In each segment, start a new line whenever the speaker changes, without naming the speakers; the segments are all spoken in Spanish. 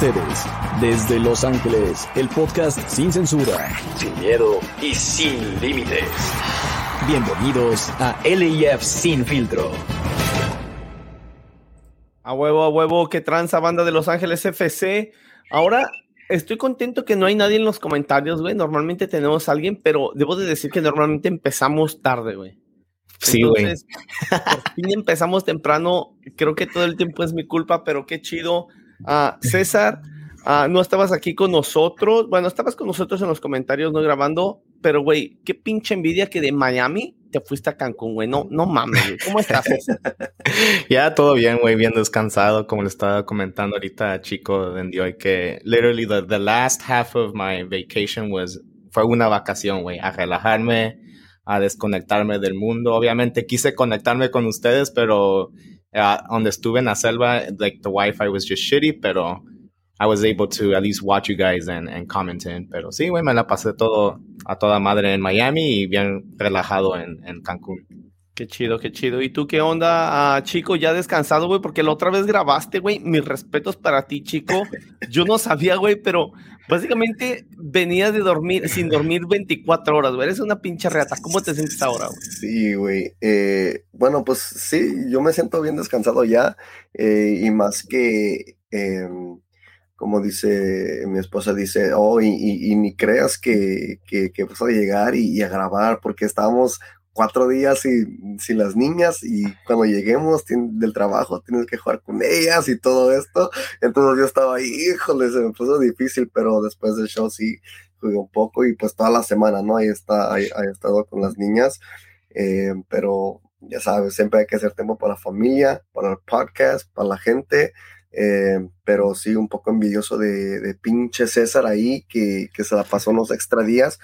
ustedes, desde Los Ángeles, el podcast sin censura, sin miedo y sin límites. Bienvenidos a LIF Sin Filtro.
A huevo, a huevo, que tranza banda de Los Ángeles FC. Ahora estoy contento que no hay nadie en los comentarios, güey. Normalmente tenemos a alguien, pero debo de decir que normalmente empezamos tarde, güey.
Sí, güey.
Por fin empezamos temprano. Creo que todo el tiempo es mi culpa, pero qué chido. Ah, César, ah, no estabas aquí con nosotros. Bueno, estabas con nosotros en los comentarios, no grabando, pero güey, qué pinche envidia que de Miami te fuiste a Cancún, güey. No, no mames, güey. ¿Cómo estás?
ya todo bien, güey, bien descansado, como le estaba comentando ahorita Chico de hoy que literally the, the last half of my vacation was fue una vacación, güey, a relajarme, a desconectarme del mundo. Obviamente quise conectarme con ustedes, pero uh, donde estuve en la selva, like the Wi-Fi was just shitty, pero I was able to at least watch you guys and, and comment in. Pero sí, güey, me la pasé todo a toda madre en Miami y bien relajado en, en Cancún.
Qué chido, qué chido. ¿Y tú qué onda, ah, chico? Ya descansado, güey, porque la otra vez grabaste, güey. Mis respetos para ti, chico. Yo no sabía, güey, pero básicamente venías de dormir, sin dormir 24 horas, güey. Eres una pinche reata. ¿Cómo te sientes ahora, güey?
Sí, güey. Eh, bueno, pues sí, yo me siento bien descansado ya. Eh, y más que, em, como dice mi esposa, dice, oh, y, ni creas que, que, vas a llegar y, y a grabar, porque estábamos cuatro días sin, sin, las niñas y cuando lleguemos del trabajo tienes que jugar con ellas y todo esto. Entonces yo estaba ahí, híjole, se me puso difícil, pero después del show sí jugué un poco y pues toda la semana, ¿no? Ahí está, ahí, he estado con las niñas, eh, pero ya sabes, siempre hay que hacer tiempo para la familia, para el podcast, para la gente. Eh, pero sí, un poco envidioso de, de pinche César ahí, que, que, se la pasó unos extra días.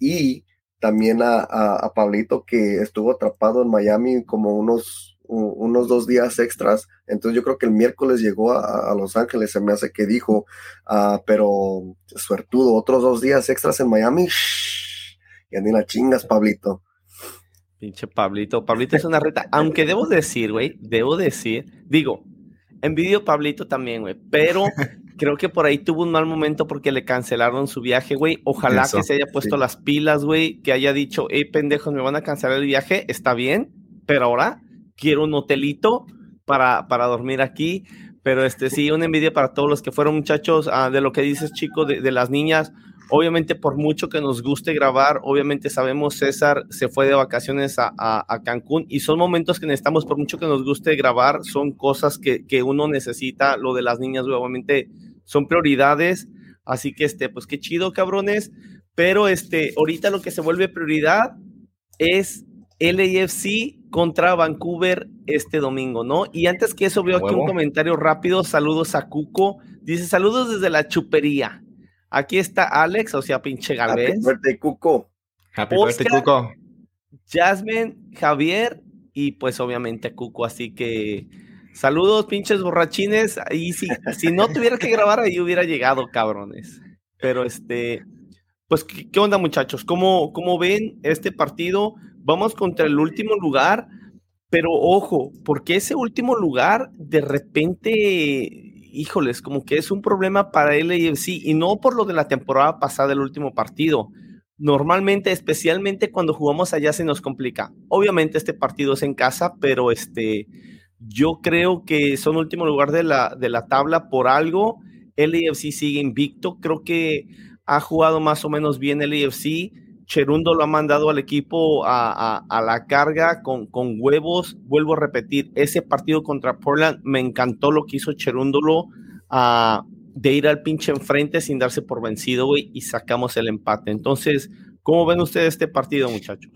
y también a, a, Pablito que estuvo atrapado en Miami como unos, unos dos días extras. Entonces yo creo que el miércoles llegó a, Los Ángeles, se me hace que dijo, uh, pero suertudo, otros dos días extras en Miami. Shh, y ni la chingas, Pablito.
Pinche Pablito. Pablito es una reta. Aunque debo decir, güey, debo decir, digo, envidio Pablito también, güey, pero creo que por ahí tuvo un mal momento porque le cancelaron su viaje, güey. Ojalá que se haya puesto las pilas, güey, que haya dicho, hey, pendejos, me van a cancelar el viaje, está bien, pero ahora quiero un hotelito para, para dormir aquí. Pero este sí, una envidia para todos los que fueron muchachos, ah, de lo que dices, chico, de, de, las niñas. Obviamente, por mucho que nos guste grabar, obviamente sabemos César se fue de vacaciones a, a, Cancún y son momentos que necesitamos, por mucho que nos guste grabar, son cosas que, que uno necesita. Lo de las niñas, obviamente, son prioridades. Así que, este, pues qué chido, cabrones. Pero este, ahorita lo que se vuelve prioridad es LAFC contra Vancouver este domingo, ¿no? Y antes que eso, veo aquí un comentario rápido. Saludos a Cuco. Dice: Saludos desde la chupería. Aquí está Alex, o sea, pinche Galvez.
Happy birthday, Cuco.
Happy birthday, Cuco.
Jasmine, Javier y pues obviamente Cuco. Así que Saludos, pinches borrachines. Y si, si no tuviera que grabar, ahí hubiera llegado, cabrones. Pero este, pues, ¿qué, onda, muchachos? ¿Cómo, ¿Cómo ven este partido? Vamos contra el último lugar, pero ojo, porque ese último lugar de repente, híjoles, como que es un problema para el AFC y no por lo de la temporada pasada, el último partido. Normalmente, especialmente cuando jugamos allá, se nos complica. Obviamente, este partido es en casa, pero este yo creo que son último lugar de la, de la tabla por algo. El AFC sigue invicto. Creo que ha jugado más o menos bien el AFC. Cherundo lo ha mandado al equipo a, la carga con, con, huevos. Vuelvo a repetir, ese partido contra Portland me encantó lo que hizo Cherúndolo de ir al pinche enfrente sin darse por vencido, güey, y sacamos el empate. Entonces, ¿Cómo ven ustedes este partido, muchachos?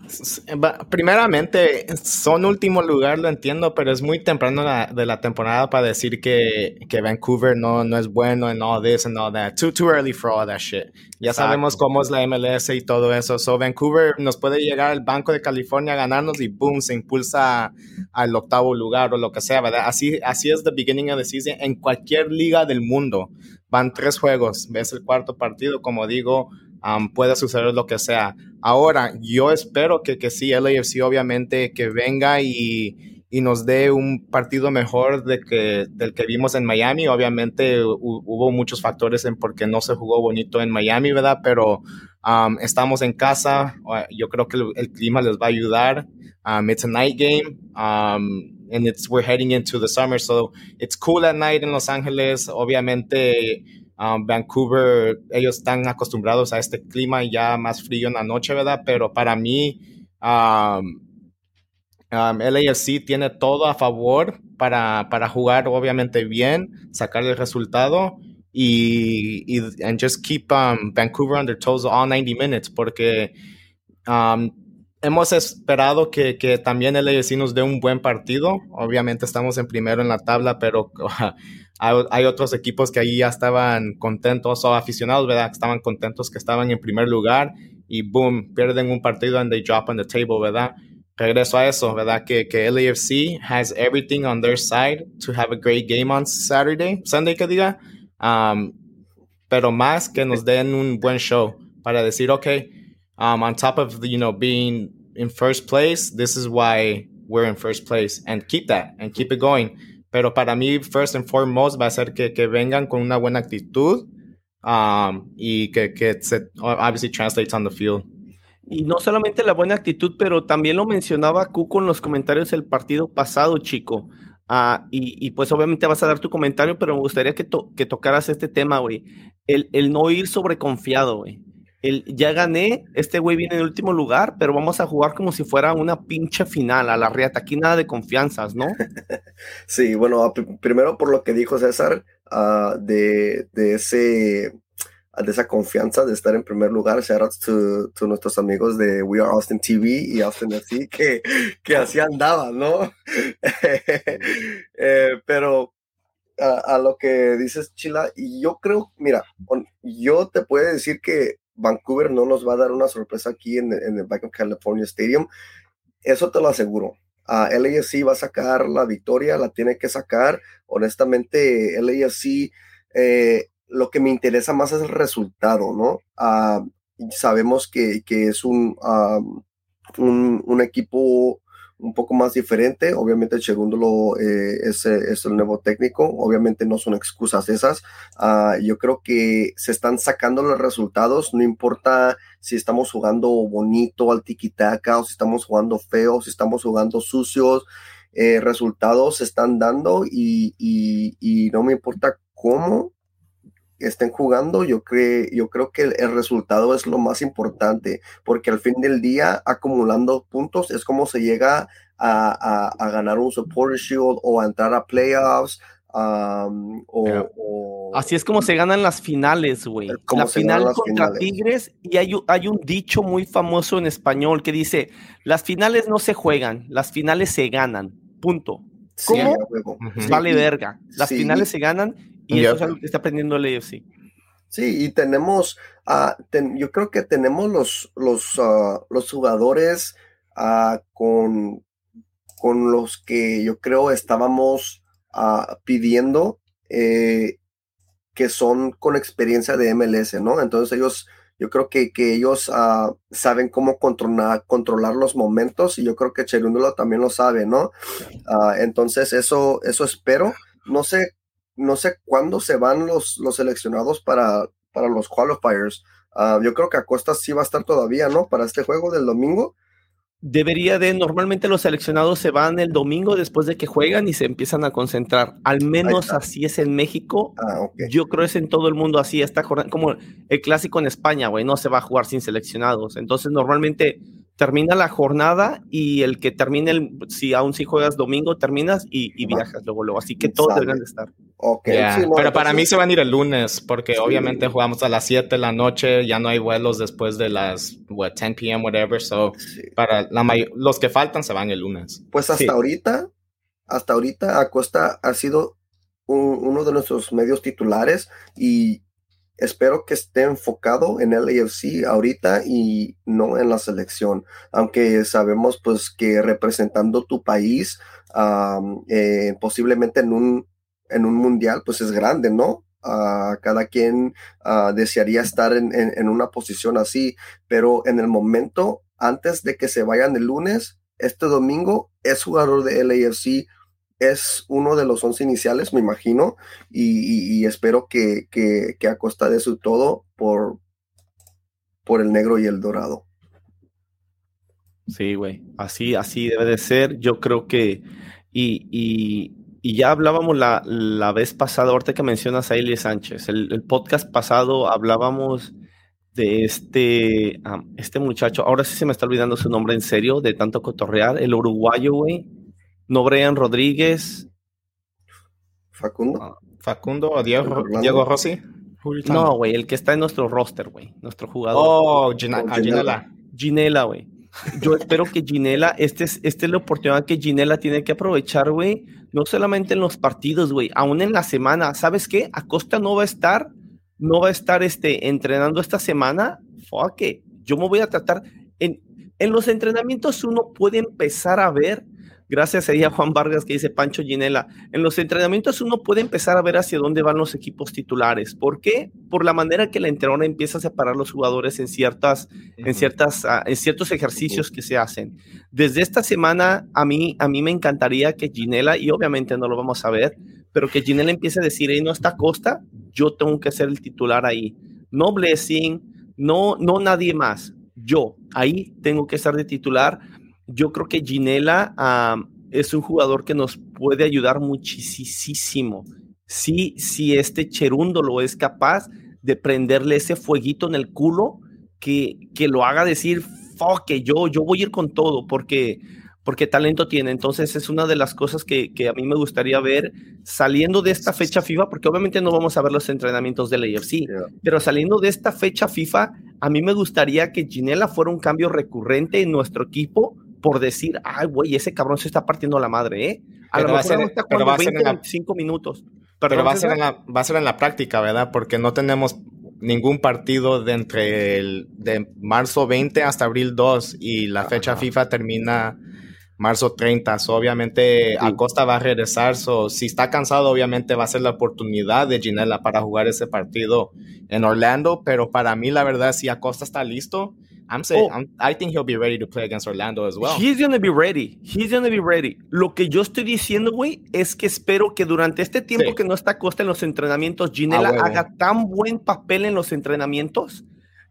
Primeramente, son último lugar, lo entiendo, pero es muy temprano de la temporada para decir que, que Vancouver no, no es bueno en all this and all that. Too, too early for all that shit. Ya sabemos cómo es la MLS y todo eso. So, Vancouver nos puede llegar al Banco de California a ganarnos y boom, se impulsa al octavo lugar o lo que sea, ¿verdad? Así, así es the beginning of the season en cualquier liga del mundo. Van tres juegos, ves el cuarto partido, como digo, puede suceder lo que sea. Ahora, yo espero que, que sí, LAFC obviamente que venga y, y nos dé un partido mejor de que, del que vimos en Miami. Obviamente hubo muchos factores en por qué no se jugó bonito en Miami, ¿verdad? Pero um, estamos en casa, yo creo que el, clima les va a ayudar. Um, it's a night game. Um, and it's we're heading into the summer, so it's cool at night en Los Ángeles. Obviamente, um, Vancouver, ellos están acostumbrados a este clima ya más frío en la noche, ¿verdad? Pero para mí, um, um, tiene todo a favor para, para jugar obviamente bien, sacar el resultado y, y and just keep um, Vancouver on their toes all 90 minutes porque um, hemos esperado que, que también el LAFC nos dé un buen partido. Obviamente estamos en primero en la tabla, pero hay, otros equipos que ahí ya estaban contentos o aficionados, ¿verdad? Estaban contentos que estaban en primer lugar y boom, pierden un partido and they drop on the table, ¿verdad? Regreso a eso, ¿verdad? Que, que LAFC has everything on their side to have a great game on Saturday, Sunday que diga, um, pero más que nos den un buen show para decir, ok, um, on top of you know being in first place, this is why we're in first place, and keep that and keep it going. Pero para mí, first and foremost, va a ser que, que vengan con una buena actitud um, y que, que se obviously translates on the field.
Y no solamente la buena actitud, pero también lo mencionaba Cuco en los comentarios del partido pasado, chico. Uh, y, y, pues obviamente vas a dar tu comentario, pero me gustaría que, to que tocaras este tema, güey. El, el no ir sobreconfiado, güey el, ya gané, este güey viene en último lugar, pero vamos a jugar como si fuera una pinche final a la riata. Aquí nada de confianzas, ¿no?
sí, bueno, primero por lo que dijo César, uh, de, de, ese de esa confianza de estar en primer lugar. Shout out to, nuestros amigos de We Are Austin TV y Austin FC que, que así andaban, ¿no? eh, pero a, a, lo que dices, Chila, y yo creo, mira, yo te puedo decir que Vancouver no nos va a dar una sorpresa aquí en, el Bank of California Stadium. Eso te lo aseguro. Uh, LAFC va a sacar la victoria, la tiene que sacar. Honestamente, LAFC, eh, lo que me interesa más es el resultado, ¿no? Ah, sabemos que, es un, un, un, equipo un poco más diferente. Obviamente, segundo eh, es, es, el nuevo técnico. Obviamente, no son excusas esas. Ah, yo creo que se están sacando los resultados. No importa si estamos jugando bonito al tiquitaca o si estamos jugando feo, si estamos jugando sucios. Eh, resultados se están dando y, y no me importa cómo estén jugando, yo, creo yo creo que el, resultado es lo más importante, porque al fin del día, acumulando puntos es como se llega a, a, ganar un Supporter Shield o a entrar a playoffs. o,
Así es como se ganan las finales, güey. La final contra Tigres, y hay, hay un dicho muy famoso en español que dice: las finales no se juegan, las finales se ganan. Punto. ¿Cómo? vale verga. Las finales se ganan y eso es algo que está aprendiendo el AFC.
Sí, y tenemos, uh, yo creo que tenemos los, los, uh, los jugadores uh, con, con los que yo creo estábamos pidiendo eh, que son con experiencia de MLS, ¿no? Entonces ellos, yo creo que, que ellos saben cómo controlar, controlar los momentos y yo creo que Cherúndulo también lo sabe, ¿no? entonces eso, eso espero. No sé no sé cuándo se van los, los seleccionados para, para los qualifiers. Ah, yo creo que Acosta sí va a estar todavía, ¿no? Para este juego del domingo.
Debería de, normalmente los seleccionados se van el domingo después de que juegan y se empiezan a concentrar. Al menos así es en México. Ah, Yo creo es en todo el mundo así. Está como el clásico en España, güey, no se va a jugar sin seleccionados. Entonces, normalmente termina la jornada y el que termine, el, si aún si juegas domingo, terminas y, viajas luego, luego. Así que todos deberían de estar.
Pero para mí se van a ir el lunes, porque obviamente jugamos a las 7 de la noche, ya no hay vuelos después de las 10 p.m., whatever. So, para la los que faltan se van el lunes.
Pues hasta ahorita, hasta ahorita Acosta ha sido uno de nuestros medios titulares y espero que esté enfocado en el AFC ahorita y no en la selección, aunque sabemos pues que representando tu país eh, posiblemente en un, en un mundial pues es grande, ¿no? cada quien ah, desearía estar en, una posición así, pero en el momento antes de que se vayan el lunes, este domingo, es jugador de LAFC, es uno de los once iniciales, me imagino, y, espero que, que, a costa de su todo por, por el negro y el dorado.
Sí, güey, así, así debe de ser. Yo creo que, y, ya hablábamos la, la, vez pasada, ahorita que mencionas a Eli Sánchez, el, podcast pasado hablábamos de este, este muchacho, ahora sí se me está olvidando su nombre en serio, de tanto cotorrear, el uruguayo, güey, no Brian Rodríguez.
Facundo.
Ah, Facundo o Diego, Diego Rossi.
No, güey, el que está en nuestro roster, güey, nuestro jugador.
Oh, Ginela.
Ginela, güey. Yo espero que Ginela, este es, esta es la oportunidad que Ginela tiene que aprovechar, güey, no solamente en los partidos, güey, aún en la semana. ¿Sabes qué? Acosta no va a estar, no va a estar este, entrenando esta semana. Fuck Yo me voy a tratar. En, en los entrenamientos uno puede empezar a ver Gracias a Juan Vargas que dice Pancho Ginela. En los entrenamientos uno puede empezar a ver hacia dónde van los equipos titulares. ¿Por qué? Por la manera que la entrenadora empieza a separar los jugadores en ciertas, en ciertas, ah, en ciertos ejercicios que se hacen. Desde esta semana a mí, a mí me encantaría que Ginela, y obviamente no lo vamos a ver, pero que Ginela empiece a decir, no está Costa, yo tengo que ser el titular ahí. No Blessing, no, no nadie más. Yo ahí tengo que estar de titular yo creo que Ginela es un jugador que nos puede ayudar muchísimo. Si, si este Cherúndolo es capaz de prenderle ese fueguito en el culo que, que lo haga decir, fuck, que yo, yo voy a ir con todo, porque, porque talento tiene. Entonces es una de las cosas que, que, a mí me gustaría ver saliendo de esta fecha FIFA, porque obviamente no vamos a ver los entrenamientos del AFC, pero saliendo de esta fecha FIFA, a mí me gustaría que Ginela fuera un cambio recurrente en nuestro equipo por decir, ay, güey, ese cabrón se está partiendo la madre, ¿eh? A pero lo mejor pero va a ser en la, minutos.
pero va a, ser en la, va a ser en la práctica, ¿verdad? Porque no tenemos ningún partido de entre el de marzo 20 hasta abril 2 y la fecha FIFA termina marzo 30. obviamente Acosta va a regresar. si está cansado, obviamente va a ser la oportunidad de Ginella para jugar ese partido en Orlando. Pero para mí, la verdad, si Acosta está listo, I'm saying, oh. I think he'll be ready to play against Orlando as well.
He's gonna be ready. He's gonna be ready. Lo que yo estoy diciendo, güey, es que espero que durante este tiempo que no está Costa en los entrenamientos, Ginela ah, haga tan buen papel en los entrenamientos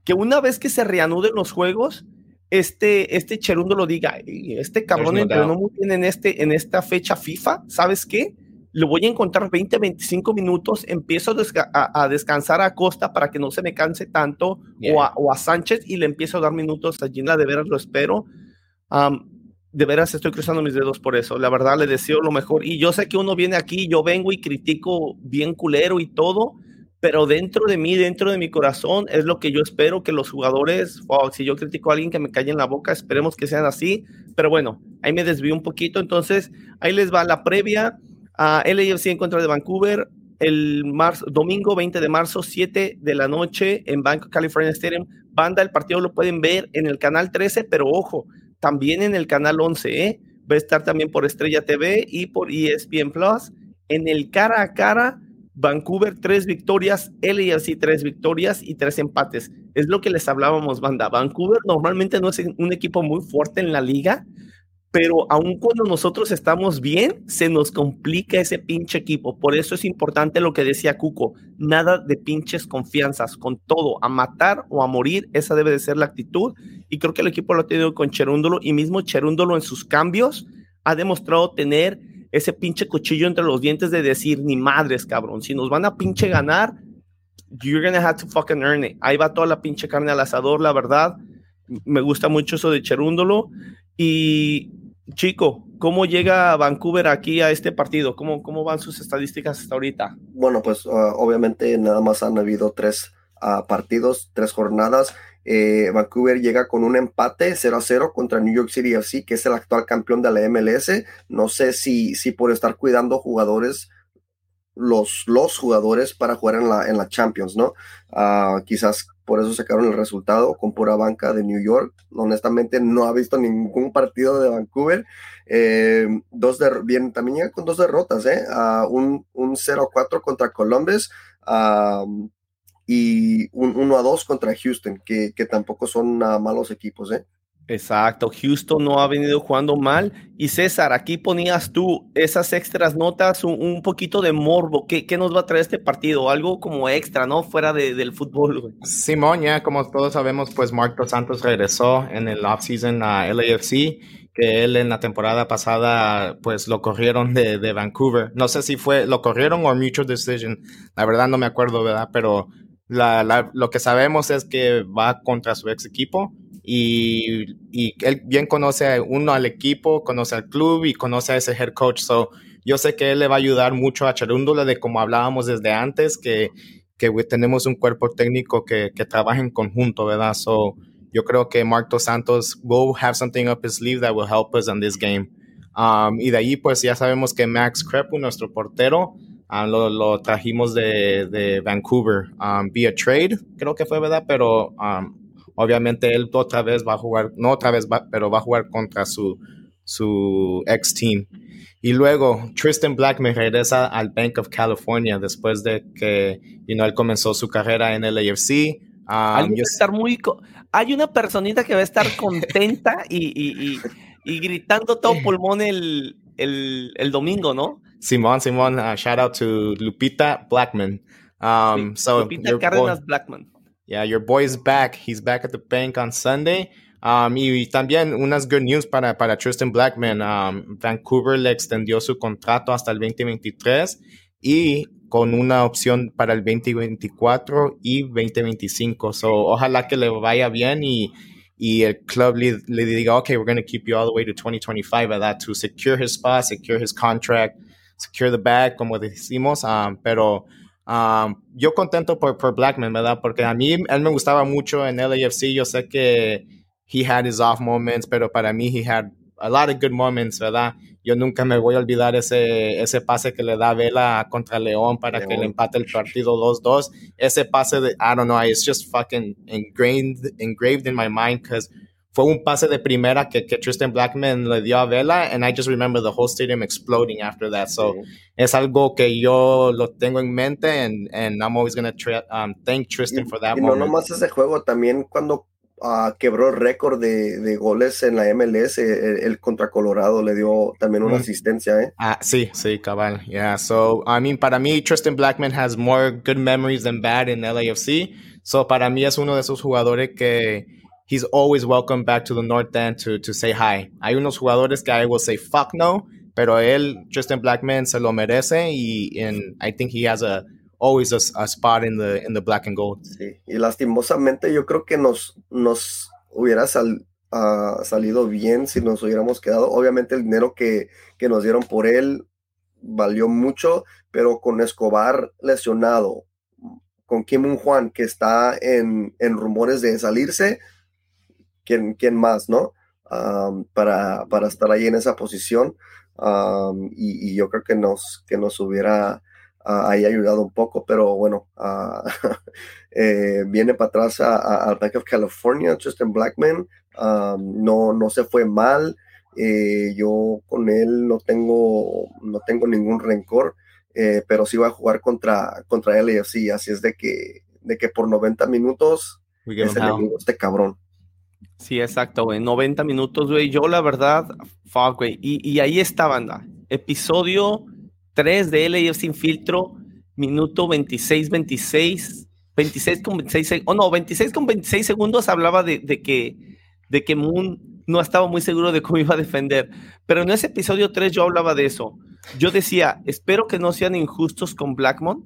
que una vez que se reanuden los juegos, este, este Cherundo lo diga, este cabrón entrenó muy bien en, este, en esta fecha FIFA, ¿sabes qué? Le voy a encontrar 20, 25 minutos, empiezo a, descansar a Costa para que no se me canse tanto, o, a, Sánchez y le empiezo a dar minutos a Gina, de veras lo espero. de veras estoy cruzando mis dedos por eso, la verdad le deseo lo mejor. Y yo sé que uno viene aquí, yo vengo y critico bien culero y todo, pero dentro de mí, dentro de mi corazón, es lo que yo espero que los jugadores, si yo critico a alguien que me calle en la boca, esperemos que sean así. Pero bueno, ahí me desvío un poquito, entonces ahí les va la previa a LAFC en contra de Vancouver el marzo, domingo 20 de marzo, 7 de la noche en Bank California Stadium. Banda, el partido lo pueden ver en el canal 13, pero ojo, también en el canal 11, ¿eh? Va a estar también por Estrella TV y por ESPN Plus. En el cara a cara, Vancouver tres victorias, LAFC tres victorias y tres empates. Es lo que les hablábamos, banda. Vancouver normalmente no es un equipo muy fuerte en la liga, pero aun cuando nosotros estamos bien, se nos complica ese pinche equipo. Por eso es importante lo que decía Cuco, nada de pinches confianzas, con todo, a matar o a morir, esa debe de ser la actitud. Y creo que el equipo lo ha tenido con Cherúndolo y mismo Cherúndolo en sus cambios ha demostrado tener ese pinche cuchillo entre los dientes de decir, ni madres, cabrón, si nos van a pinche ganar, you're gonna have to fucking earn it. Ahí va toda la pinche carne al asador, la verdad. Me gusta mucho eso de Cherúndolo. Y Chico, ¿cómo llega Vancouver aquí a este partido? ¿Cómo, cómo van sus estadísticas hasta ahorita?
Bueno, pues ah, obviamente nada más han habido tres ah, partidos, tres jornadas. Eh, Vancouver llega con un empate 0 a 0 contra New York City FC, que es el actual campeón de la MLS. No sé si, si por estar cuidando jugadores los, los jugadores para jugar en la, en la Champions, ¿no? Ah, quizás por eso sacaron el resultado con pura banca de New York. Honestamente, no ha visto ningún partido de Vancouver. Eh, dos bien, también llega con dos derrotas, ¿eh? un, un 0-4 contra Columbus y un 1-2 contra Houston, que, que, tampoco son malos equipos, ¿eh?
Exacto, Houston no ha venido jugando mal. Y César, aquí ponías tú esas extras notas, un, poquito de morbo. ¿Qué, ¿Qué, nos va a traer este partido? Algo como extra, ¿no? Fuera de, del fútbol.
Simón, ya como todos sabemos, pues Marco Santos regresó en el offseason a LAFC, que él en la temporada pasada, pues lo corrieron de, de Vancouver. No sé si fue, lo corrieron o mutual decision. La verdad no me acuerdo, ¿verdad? Pero la, la, lo que sabemos es que va contra su ex equipo y, y, él bien conoce uno al equipo, conoce al club y conoce a ese head coach. So, yo sé que él le va a ayudar mucho a Cherúndula de como hablábamos desde antes, que, que tenemos un cuerpo técnico que, que trabaja en conjunto, ¿verdad? So, yo creo que Mark Dos Santos will have something up his sleeve that will help us in this game. Um, y de ahí, pues ya sabemos que Max Crepu, nuestro portero, um, lo, lo, trajimos de, de Vancouver um, via trade, creo que fue, ¿verdad? Pero um, obviamente él otra vez va a jugar, no otra vez, va, pero va a jugar contra su, su ex team. Y luego Tristan Blackman regresa al Bank of California después de que you know, él comenzó su carrera en el AFC.
Um, estar muy hay una personita que va a estar contenta y, y, y, y gritando todo pulmón el, el, el, domingo, ¿no?
Simón, Simón, uh, shout out to Lupita Blackman. Um, so
Lupita Cárdenas Blackman.
Yeah, your boy is back. He's back at the bank on Sunday. Um, y también unas good news para, para Tristan Blackman. Um, Vancouver le extendió su contrato hasta el 2023 y con una opción para el 2024 y 2025. So, ojalá que le vaya bien y, y el club le, le diga, okay, we're going to keep you all the way to 2025 ¿verdad? to secure his spot, secure his contract, secure the bag, como decimos. Um, pero Um, yo contento por, por Blackman, ¿verdad? Porque a mí él me gustaba mucho en LAFC. Yo sé que he had his off moments, pero para mí he had a lot of good moments, ¿verdad? Yo nunca me voy a olvidar ese, ese pase que le da Vela contra León para León. que le empate el partido 2-2. Ese pase de, I don't know, it's just fucking engraved, engraved in my mind because fue un pase de primera que, que, Tristan Blackman le dio a Vela, and I just remember the whole stadium exploding after that. So sí. es algo que yo lo tengo en mente, and, and I'm always going to um, thank Tristan
y,
for that
y
moment.
no nomás ese juego, también cuando uh, quebró el récord de, de, goles en la MLS, el, el, contra Colorado le dio también una mm. asistencia, ¿eh?
Ah, sí, sí, cabal. Yeah, so, I mean, para mí, Tristan Blackman has more good memories than bad in LAFC. So, para mí es uno de esos jugadores que he's always welcome back to the North End to, to say hi. Hay unos jugadores que I will say fuck no, pero él, Justin Blackman, se lo merece y and I think he has a always a, spot in the in the black and gold.
Sí, y lastimosamente yo creo que nos nos hubiera sal, uh, salido bien si nos hubiéramos quedado. Obviamente el dinero que, que nos dieron por él valió mucho, pero con Escobar lesionado, con Kim Un Juan que está en, en rumores de salirse, quién, quién más, ¿no? Um, para, para, estar ahí en esa posición. Um, y, y, yo creo que nos, que nos hubiera uh, ahí ayudado un poco, pero bueno, uh, eh, viene para atrás al Bank of California, Justin Blackman, um, no, no se fue mal, eh, yo con él no tengo, no tengo ningún rencor, eh, pero sí va a jugar contra, contra LAFC, así es de que, de que por 90 minutos es enemigo este cabrón.
Sí, exacto, güey. 90 minutos, güey. Yo, la verdad, fuck, güey. Y, y, ahí está, banda. Episodio 3 de LAF Sin Filtro, minuto 26, 26. 26 con 26, oh no, 26 con 26 segundos hablaba de, de, que, de que Moon no estaba muy seguro de cómo iba a defender. Pero en ese episodio 3 yo hablaba de eso. Yo decía, espero que no sean injustos con Blackmon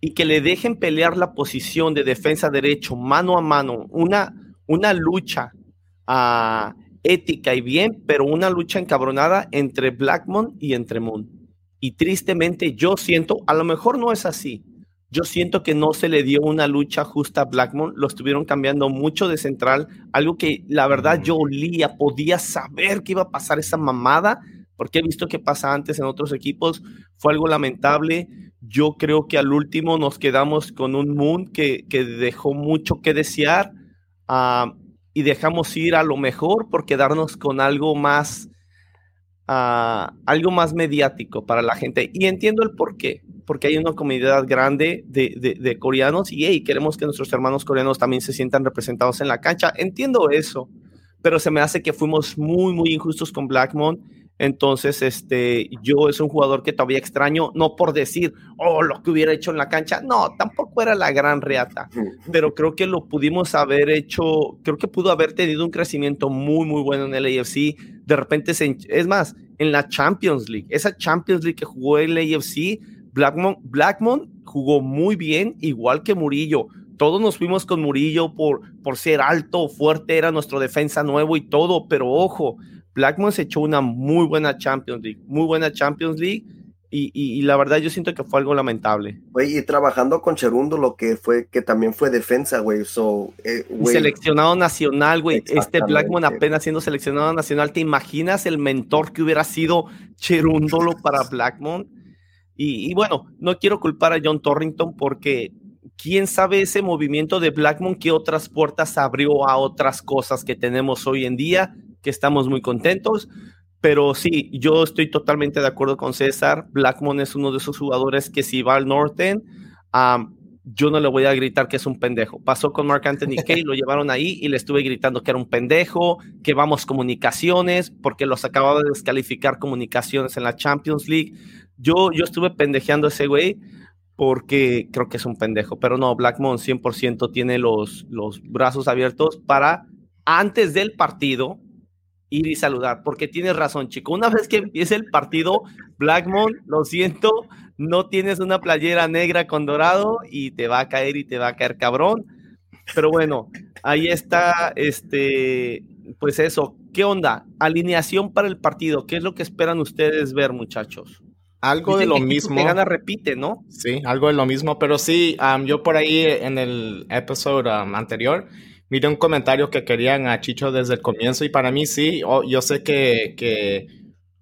y que le dejen pelear la posición de defensa derecho mano a mano. Una una lucha uh, ética y bien, pero una lucha encabronada entre Blackmon y entre Moon. Y tristemente yo siento, a lo mejor no es así, yo siento que no se le dio una lucha justa a Blackmon, lo estuvieron cambiando mucho de central, algo que la verdad yo olía, podía saber que iba a pasar esa mamada, porque he visto que pasa antes en otros equipos, fue algo lamentable. Yo creo que al último nos quedamos con un Moon que, que dejó mucho que desear uh, y dejamos ir a lo mejor por quedarnos con algo más, uh, algo más mediático para la gente. Y entiendo el por qué, porque hay una comunidad grande de, de, de coreanos y hey, queremos que nuestros hermanos coreanos también se sientan representados en la cancha. Entiendo eso, pero se me hace que fuimos muy, muy injustos con Blackmon. Entonces, este, yo es un jugador que todavía extraño, no por decir, oh, lo que hubiera hecho en la cancha, no, tampoco era la gran reata, pero creo que lo pudimos haber hecho, creo que pudo haber tenido un crecimiento muy, muy bueno en el AFC. De repente, es más, en la Champions League, esa Champions League que jugó el AFC, Blackmon, Blackmon jugó muy bien, igual que Murillo. Todos nos fuimos con Murillo por, por ser alto, fuerte, era nuestro defensa nuevo y todo, pero ojo, Blackmon se echó una muy buena Champions League, muy buena Champions League. Y, la verdad yo siento que fue algo lamentable.
y trabajando con Cherundo, lo que fue, que también fue defensa, güey. So,
eh, seleccionado nacional, güey. Este Blackmon apenas siendo seleccionado nacional. ¿Te imaginas el mentor que hubiera sido Cherundolo para Blackmon? Y, y, bueno, no quiero culpar a John Torrington porque quién sabe ese movimiento de Blackmon que otras puertas abrió a otras cosas que tenemos hoy en día que estamos muy contentos. Pero sí, yo estoy totalmente de acuerdo con César. Blackmon es uno de esos jugadores que si va al norte, yo no le voy a gritar que es un pendejo. Pasó con Mark Anthony Kay, lo llevaron ahí y le estuve gritando que era un pendejo, que vamos comunicaciones, porque los acababa de descalificar comunicaciones en la Champions League. Yo, yo estuve pendejeando a ese güey porque creo que es un pendejo, pero no, Blackmon 100% tiene los, los brazos abiertos para antes del partido ir y saludar, porque tienes razón, chico. Una vez que empiece el partido, Blackmon, lo siento, no tienes una playera negra con dorado y te va a caer y te va a caer cabrón. Pero bueno, ahí está, este, pues eso. ¿Qué onda? Alineación para el partido. ¿Qué es lo que esperan ustedes ver, muchachos?
Algo de lo mismo. Que
gana repite, ¿no?
Sí, algo de lo mismo. Pero sí, yo por ahí en el episodio anterior miré un comentario que querían a Chicho desde el comienzo y para mí sí, yo sé que, que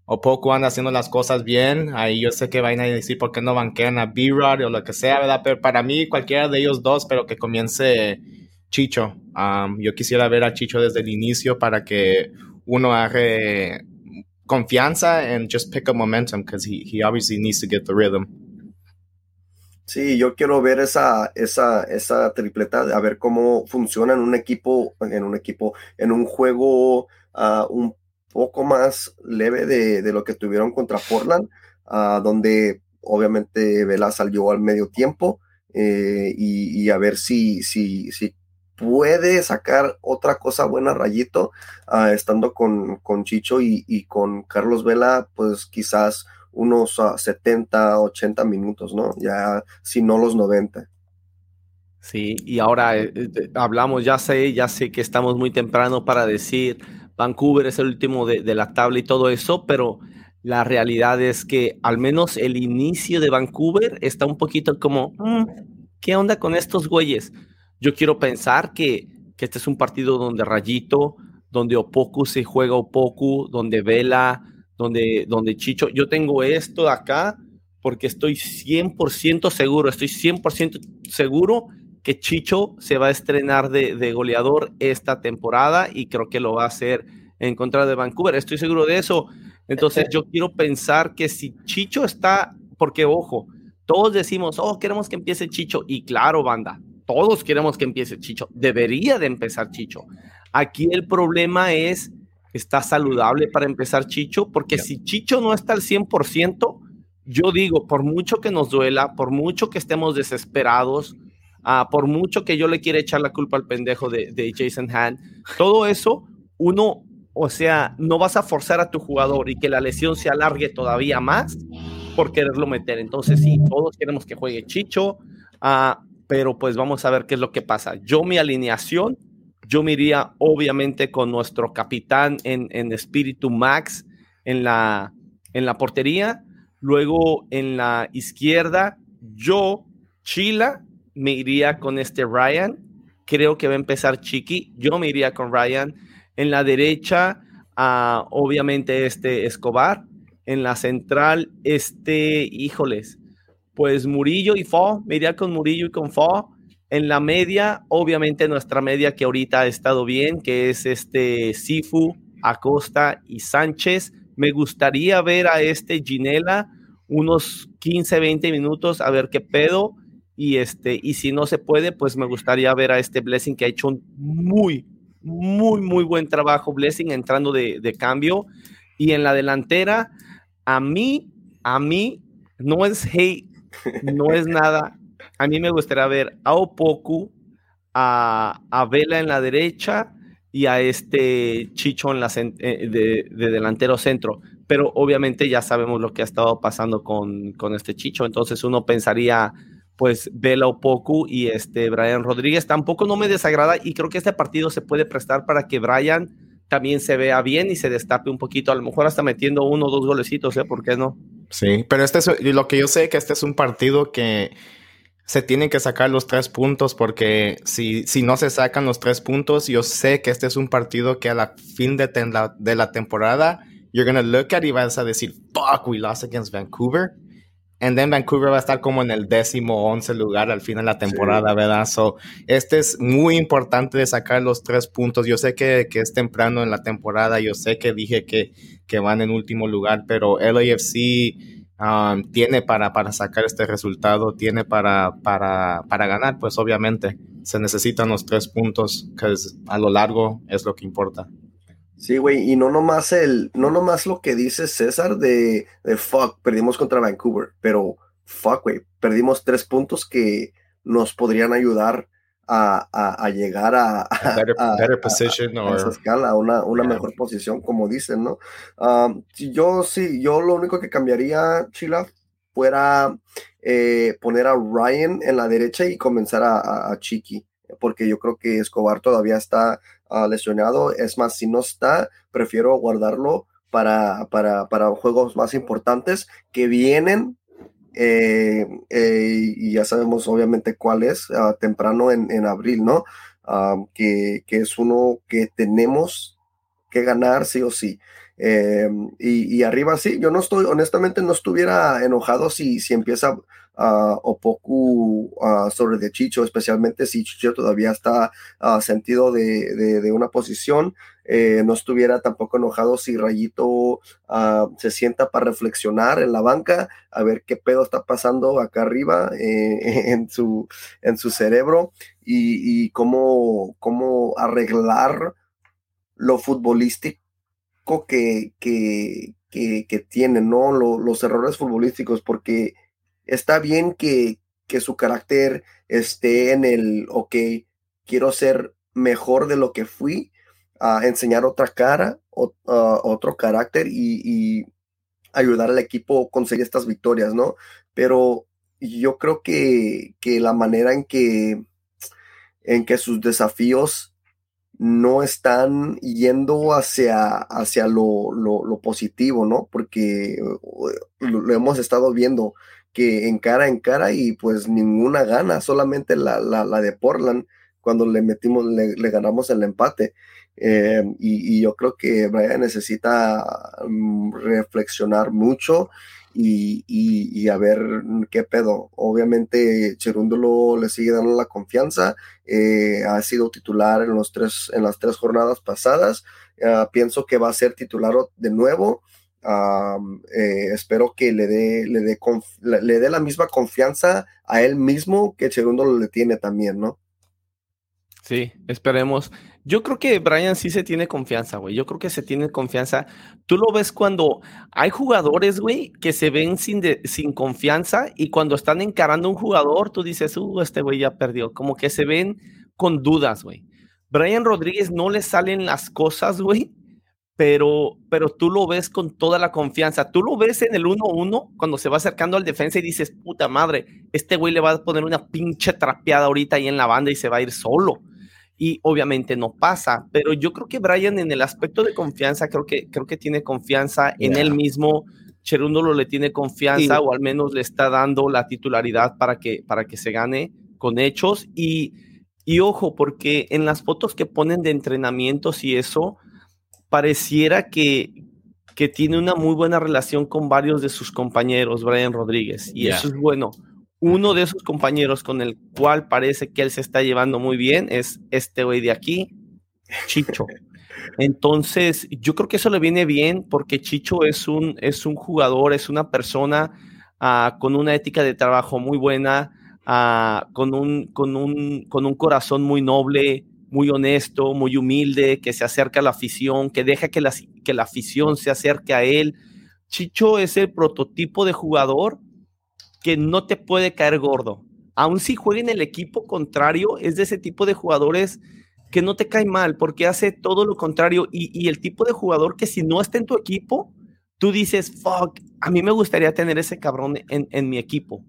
poco anda haciendo las cosas bien, ahí yo sé que van a decir por qué no banquean a B-Rod o lo que sea, ¿verdad? Pero para mí cualquiera de ellos dos, pero que comience Chicho. yo quisiera ver a Chicho desde el inicio para que uno haga confianza and just pick up momentum because he, he obviously needs to get the rhythm.
Sí, yo quiero ver esa, esa, esa tripleta, a ver cómo funciona en un equipo, en un equipo, en un juego uh, un poco más leve de, de, lo que tuvieron contra Portland, uh, donde obviamente Vela salió al medio tiempo eh, y, a ver si, si, si puede sacar otra cosa buena Rayito, uh, estando con, con Chicho y, y, con Carlos Vela, pues quizás unos 70, ah, 80 minutos, ¿no? Ya, si no los 90.
Sí, y ahora eh, eh, hablamos, ya sé, ya sé que estamos muy temprano para decir Vancouver es el último de, de, la tabla y todo eso, pero la realidad es que al menos el inicio de Vancouver está un poquito como, mm, ¿qué onda con estos güeyes? Yo quiero pensar que, que este es un partido donde Rayito, donde Opoku se juega Opoku, donde Vela, donde, donde Chicho, yo tengo esto acá porque estoy 100% seguro, estoy 100% seguro que Chicho se va a estrenar de, goleador esta temporada y creo que lo va a hacer en contra de Vancouver. Estoy seguro de eso. Entonces yo quiero pensar que si Chicho está, porque ojo, todos decimos, oh, queremos que empiece Chicho. Y claro, banda, todos queremos que empiece Chicho. Debería de empezar Chicho. Aquí el problema es está saludable para empezar Chicho, porque si Chicho no está al 100%, yo digo, por mucho que nos duela, por mucho que estemos desesperados, uh, por mucho que yo le quiera echar la culpa al pendejo de, de Jason Han, todo eso, uno, o sea, no vas a forzar a tu jugador y que la lesión se alargue todavía más por quererlo meter. Entonces, sí, todos queremos que juegue Chicho, uh, pero pues vamos a ver qué es lo que pasa. Yo mi alineación yo me iría obviamente con nuestro capitán en, en espíritu Max en la, en la portería. Luego en la izquierda, yo, Chila, me iría con este Ryan. Creo que va a empezar Chiqui. Yo me iría con Ryan. En la derecha, obviamente este Escobar. En la central, este, híjoles, pues Murillo y Fo. Me iría con Murillo y con Fo. En la media, obviamente nuestra media que ahorita ha estado bien, que es este Sifu, Acosta y Sánchez. Me gustaría ver a este Ginela unos 15, 20 minutos a ver qué pedo. Y, este, y si no se puede, pues me gustaría ver a este Blessing que ha hecho un muy, muy, muy buen trabajo Blessing entrando de, de cambio. Y en la delantera, a mí, a mí, no es hate, no es nada. A mí me gustaría ver a Opoku, a, a Vela en la derecha y a este Chicho en la, eh, de, de, delantero centro. Pero obviamente ya sabemos lo que ha estado pasando con, con este Chicho. Entonces uno pensaría, pues Vela Opoku y este Brian Rodríguez. Tampoco no me desagrada y creo que este partido se puede prestar para que Brian también se vea bien y se destape un poquito, a lo mejor hasta metiendo uno o dos golecitos, ¿eh? ¿Por qué no?
Sí, pero este es lo que yo sé que este es un partido que se tienen que sacar los tres puntos porque si, si no se sacan los tres puntos, yo sé que este es un partido que a la fin de, la, de la temporada, you're gonna look at y vas a decir, fuck, we lost against Vancouver. And then Vancouver va a estar como en el décimo once lugar al fin de la temporada, ¿verdad? So, este es muy importante de sacar los tres puntos. Yo sé que, que, es temprano en la temporada, yo sé que dije que, que van en último lugar, pero LAFC um, tiene para, para sacar este resultado, tiene para, para, para ganar, pues obviamente se necesitan los tres puntos, que a lo largo es lo que importa.
Sí, güey, y no nomás el, no nomás lo que dice César de, de fuck, perdimos contra Vancouver, pero fuck, güey, perdimos tres puntos que nos podrían ayudar a, a, a llegar a, a,
better, better position
a, esa escala, una, una yeah. mejor posición, como dicen, ¿no? Um, yo sí, yo lo único que cambiaría, Chila, fuera eh, poner a Ryan en la derecha y comenzar a, a Chiqui, porque yo creo que Escobar todavía está uh, lesionado. Es más, si no está, prefiero guardarlo para, para, para juegos más importantes que vienen. Eh, eh, y ya sabemos obviamente cuál es, uh, temprano en, en, abril, ¿no? Uh, que, que, es uno que tenemos que ganar sí o sí. Eh, y, y, arriba sí, yo no estoy, honestamente no estuviera enojado si, si empieza uh, o poco uh, sobre de Chicho, especialmente si Chicho todavía está uh, sentido de, de, una posición. Eh, no estuviera tampoco enojado si Rayito se sienta para reflexionar en la banca, a ver qué pedo está pasando acá arriba eh, en, su, en su cerebro y, cómo, cómo arreglar lo futbolístico que, que, ¿no? Lo, los errores futbolísticos, porque está bien que, que su carácter esté en el, ok, quiero ser mejor de lo que fui, a enseñar otra cara, o, uh, otro carácter y, ayudar al equipo a conseguir estas victorias, ¿no? Pero yo creo que, que la manera en que, en que sus desafíos no están yendo hacia, hacia lo, lo, positivo, ¿no? Porque lo, lo hemos estado viendo que en cara en cara y pues ninguna gana, solamente la, la, la de Portland cuando le metimos, le, ganamos el empate. Eh, y, yo creo que Brian necesita um, reflexionar mucho y, y, y, a ver qué pedo. Obviamente Cherúndolo le sigue dando la confianza, eh, ha sido titular en, los tres, en las tres jornadas pasadas, uh, pienso que va a ser titular de nuevo. Eh, espero que le dé le dé le dé la misma confianza a él mismo que Cherundo le tiene también, ¿no?
Sí, esperemos. Yo creo que Brian sí se tiene confianza, güey. Yo creo que se tiene confianza. Tú lo ves cuando hay jugadores, güey, que se ven sin, de, sin confianza y cuando están encarando un jugador, tú dices, uh, este güey ya perdió. Como que se ven con dudas, güey. Brian Rodríguez no le salen las cosas, güey, pero, pero tú lo ves con toda la confianza. Tú lo ves en el 1-1 cuando se va acercando al defensa y dices, puta madre, este güey le va a poner una pinche trapeada ahorita ahí en la banda y se va a ir solo. Y obviamente no pasa, pero yo creo que Brian en el aspecto de confianza, creo que, creo que tiene confianza en él mismo. Cherúndolo le tiene confianza sí. o al menos le está dando la titularidad para que, para que se gane con hechos. Y, y ojo, porque en las fotos que ponen de entrenamientos y eso, pareciera que, que tiene una muy buena relación con varios de sus compañeros, Brian Rodríguez, y yeah. eso es bueno. Uno de esos compañeros con el cual parece que él se está llevando muy bien es este güey de aquí, Chicho. Entonces, yo creo que eso le viene bien porque Chicho es un, es un jugador, es una persona uh, con una ética de trabajo muy buena, uh, con, un, con, un, con un corazón muy noble, muy honesto, muy humilde, que se acerca a la afición, que deja que la, que la afición se acerque a él. Chicho es el prototipo de jugador que no te puede caer gordo. Aun si juega en el equipo contrario, es de ese tipo de jugadores que no te cae mal porque hace todo lo contrario y, el tipo de jugador que si no está en tu equipo, tú dices, fuck, a mí me gustaría tener ese cabrón en, en mi equipo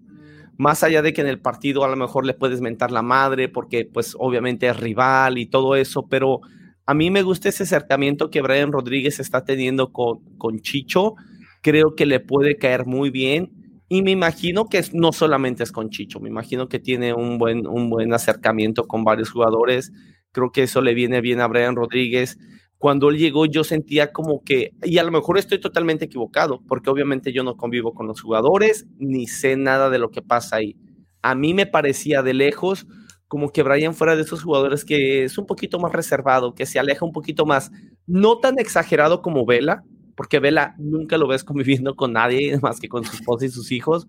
más allá de que en el partido a lo mejor le puedes mentar la madre porque pues obviamente es rival y todo eso, pero a mí me gusta ese acercamiento que Brian Rodríguez está teniendo con, con Chicho, creo que le puede caer muy bien y me imagino que no solamente es con Chicho, me imagino que tiene un buen, un buen acercamiento con varios jugadores, creo que eso le viene bien a Brian Rodríguez cuando él llegó yo sentía como que, y a lo mejor estoy totalmente equivocado, porque obviamente yo no convivo con los jugadores, ni sé nada de lo que pasa ahí. A mí me parecía de lejos como que Brian fuera de esos jugadores que es un poquito más reservado, que se aleja un poquito más, no tan exagerado como Vela, porque Vela nunca lo ves conviviendo con nadie más que con su esposa y sus hijos,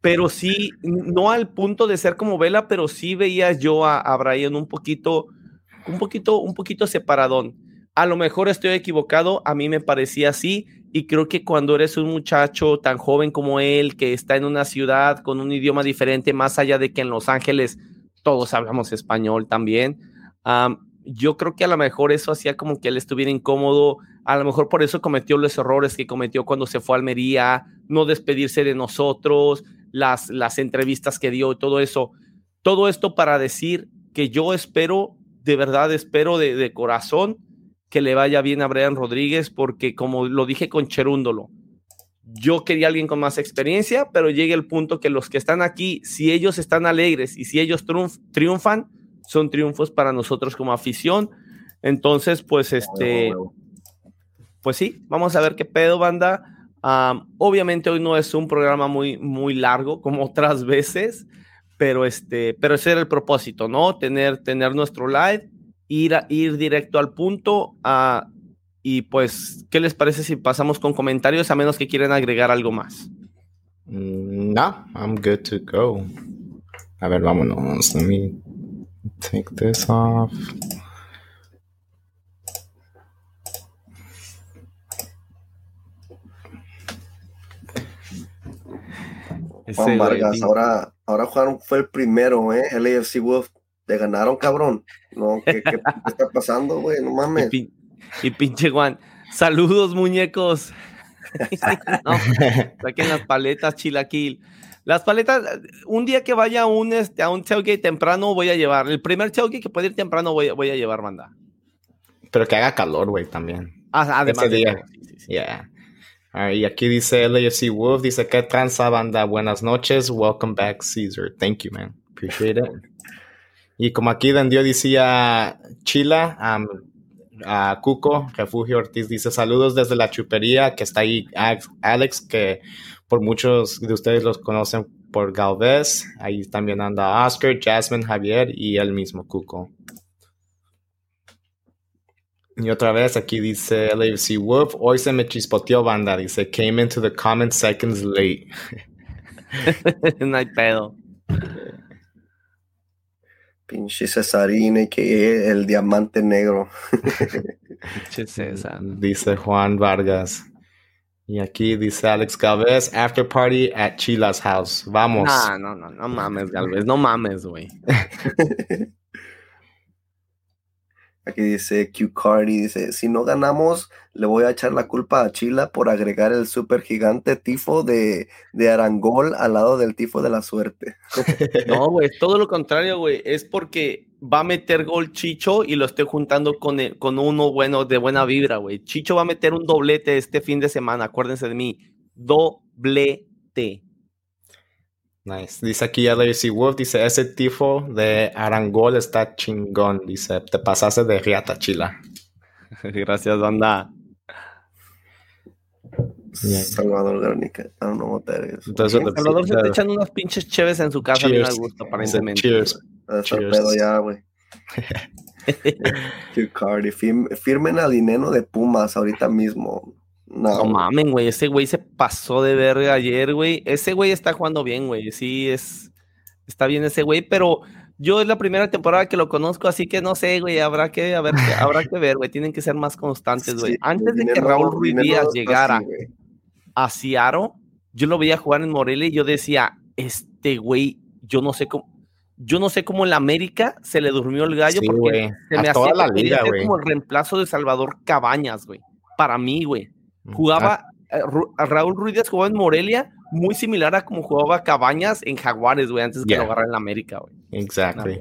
pero sí, no al punto de ser como Vela, pero sí veía yo a, a Brian un poquito, un poquito, un poquito separadón a lo mejor estoy equivocado, a mí me parecía así y creo que cuando eres un muchacho tan joven como él, que está en una ciudad con un idioma diferente, más allá de que en Los Ángeles todos hablamos español también, yo creo que a lo mejor eso hacía como que él estuviera incómodo, a lo mejor por eso cometió los errores que cometió cuando se fue a Almería, no despedirse de nosotros, las, las entrevistas que dio todo eso. Todo esto para decir que yo espero, de verdad espero de, de corazón, que le vaya bien a Brian Rodríguez, porque como lo dije con Cherúndolo, yo quería alguien con más experiencia, pero llega el punto que los que están aquí, si ellos están alegres y si ellos triunfan, son triunfos para nosotros como afición. Entonces, pues este, pues sí, vamos a ver qué pedo, banda. obviamente hoy no es un programa muy, muy largo como otras veces, pero este, pero ese era el propósito, ¿no? Tener, tener nuestro live ir, ir directo al punto. Uh, y pues, ¿qué les parece si pasamos con comentarios a menos que quieran agregar algo más?
Mm, no, I'm good to go. A ver, vámonos. Let me take this off.
Juan Vargas, ahora, ahora Juan fue el primero, ¿eh? LAFC Wolf te ganaron, cabrón. No, ¿qué, está pasando, güey? No mames.
Y, pinche Juan, saludos, muñecos. no, saquen las paletas, chilaquil. Las paletas, un día que vaya a un, este, a un tailgate temprano voy a llevar. El primer tailgate que puede ir temprano voy, voy a llevar, manda.
Pero que haga calor, güey, también.
Ah, además
Ese día. Yeah. y aquí dice LAFC Wolf, dice que tranza banda, buenas noches, welcome back Caesar. Thank you, man. Appreciate it. Y como aquí Dendio decía Chila, a Cuco, Refugio Ortiz dice saludos desde la chupería que está ahí Alex, que por muchos de ustedes los conocen por Galvez. Ahí también anda Oscar, Jasmine, Javier y el mismo Cuco. Y otra vez aquí dice LAFC Wolf, hoy se me chispoteó banda, dice, came into the comment seconds late.
no hay pedo.
Pinche Cesarine, que es el diamante negro.
Dice Juan Vargas. Y aquí dice Alex Galvez, after party at Chila's house. Vamos.
No, no, no, no mames, Galvez, no mames, güey.
Aquí dice Q Cardi, dice, si no ganamos, le voy a echar la culpa a Chila por agregar el super gigante tifo de, de Arangol al lado del tifo de la suerte.
No, güey, todo lo contrario, güey, es porque va a meter gol Chicho y lo estoy juntando con, con uno bueno de buena vibra, güey. Chicho va a meter un doblete este fin de semana, acuérdense de mí, doblete.
Nice. Dice aquí LAC Wolf, dice, ese tifo de Arangol está chingón. Dice, te pasaste de riata, chila.
Gracias, banda.
Salvador Garnica, no, no
Entonces, Salvador se te echan unos pinches chéves en su casa bien a gusto, aparentemente.
Cheers.
Cheers. pedo ya, güey. Cardi, firmen al dinero de Pumas ahorita mismo.
No, mamen, güey. Ese güey se pasó de verga ayer, güey. Ese güey está jugando bien, güey. Sí, es. Está bien ese güey, pero yo es la primera temporada que lo conozco, así que no sé, güey, habrá que, haber, habrá que ver, güey, tienen que ser más constantes, güey.
Sí,
Antes de que Raúl Ruiz Díaz llegara
así,
a Seattle, yo lo veía jugar en Morelia y yo decía, este güey, yo no sé cómo, yo no sé cómo en la América se le durmió el gallo
Sí,
porque se
A
me
toda
hacía como el reemplazo de Salvador Cabañas, güey. Para mí, güey.
Mm,
Jugaba, eh, Ru- a Raúl Ruiz Díaz jugaba en Morelia, muy similar a como jugaba Cabañas en Jaguares, güey, antes que
Yeah.
lo agarrara en América, güey.
Exactly.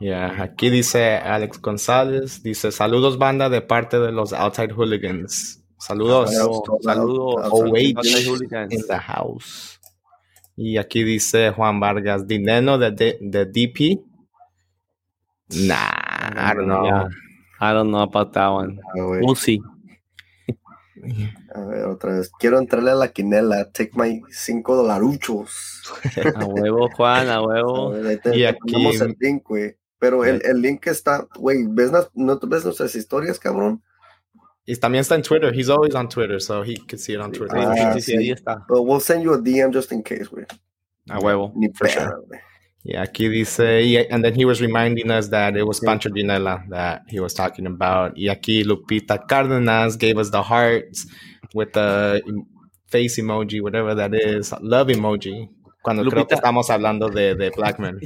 Yeah, aquí dice Alex González, dice saludos banda de parte de los Outside Hooligans. Saludos.
Saludos.
Saludos.
In the house. Y aquí dice Juan Vargas, dinero de, de, de DP. Nah, I don't know.
Yeah. I don't know about that one.
Ah.
We'll see.
A ver, otra vez. Quiero entrarle a la quinela. Take my cinco dolaruchos.
A huevo, Juan, a
A
huevo.
ver, ahí te,
Y aquí-
el link, güey. Pero el, el link está, güey, ¿ves ¿no ves nuestras historias, cabrón?
Y también está en Twitter. He's always on Twitter, so he could see it on Twitter.
Ah,
Sí, sí, sí,
sí.
ahí está.
But we'll send you a DM just in case, güey.
A huevo.
Ni
For sure.
güey.
Yeah, aquí dice, y- and then he was reminding us that it was. Pancho Ginela that he was talking about. Y aquí Lupita Cardenas gave us the hearts with the em- face emoji, whatever that is, love emoji. Cuando creo que estamos hablando de, de Blackman.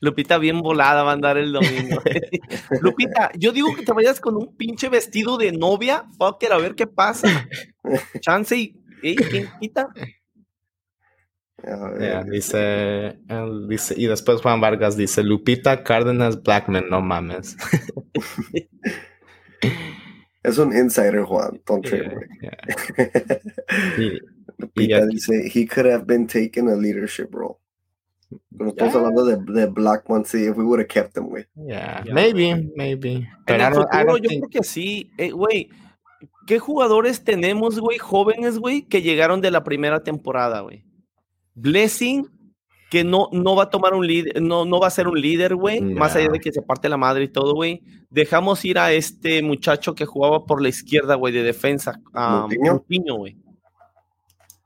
Lupita bien volada va a andar el domingo. Lupita, yo digo que te vayas con un pinche vestido de novia, fucker, a ver qué pasa. Chance y, ¿eh? ¿quién quita?
Yeah, dice, él dice, y después Juan Vargas dice, Lupita Cárdenas Blackman, no mames.
Es un insider, Juan. Don't
Yeah,
güey.
yeah. Y-
Lupita
aquí-
dice, he could have been taking a leadership role. Pero estamos
Yeah.
hablando de, de Blackman, sí, if we would have kept him, güey.
yeah,
Yeah.
maybe, maybe.
En
But I
el
don't, I
futuro
don't
yo
think-
creo que sí. Eh, Güey, ¿qué jugadores tenemos, güey, jóvenes, güey, que llegaron de la primera temporada, güey? Blessing, que no, no va a tomar un líder, no, no va a ser un líder, güey, más allá de que se parte la madre y todo, güey. Dejamos ir a este muchacho que jugaba por la izquierda, güey, de defensa, a.
Moutinho,
güey.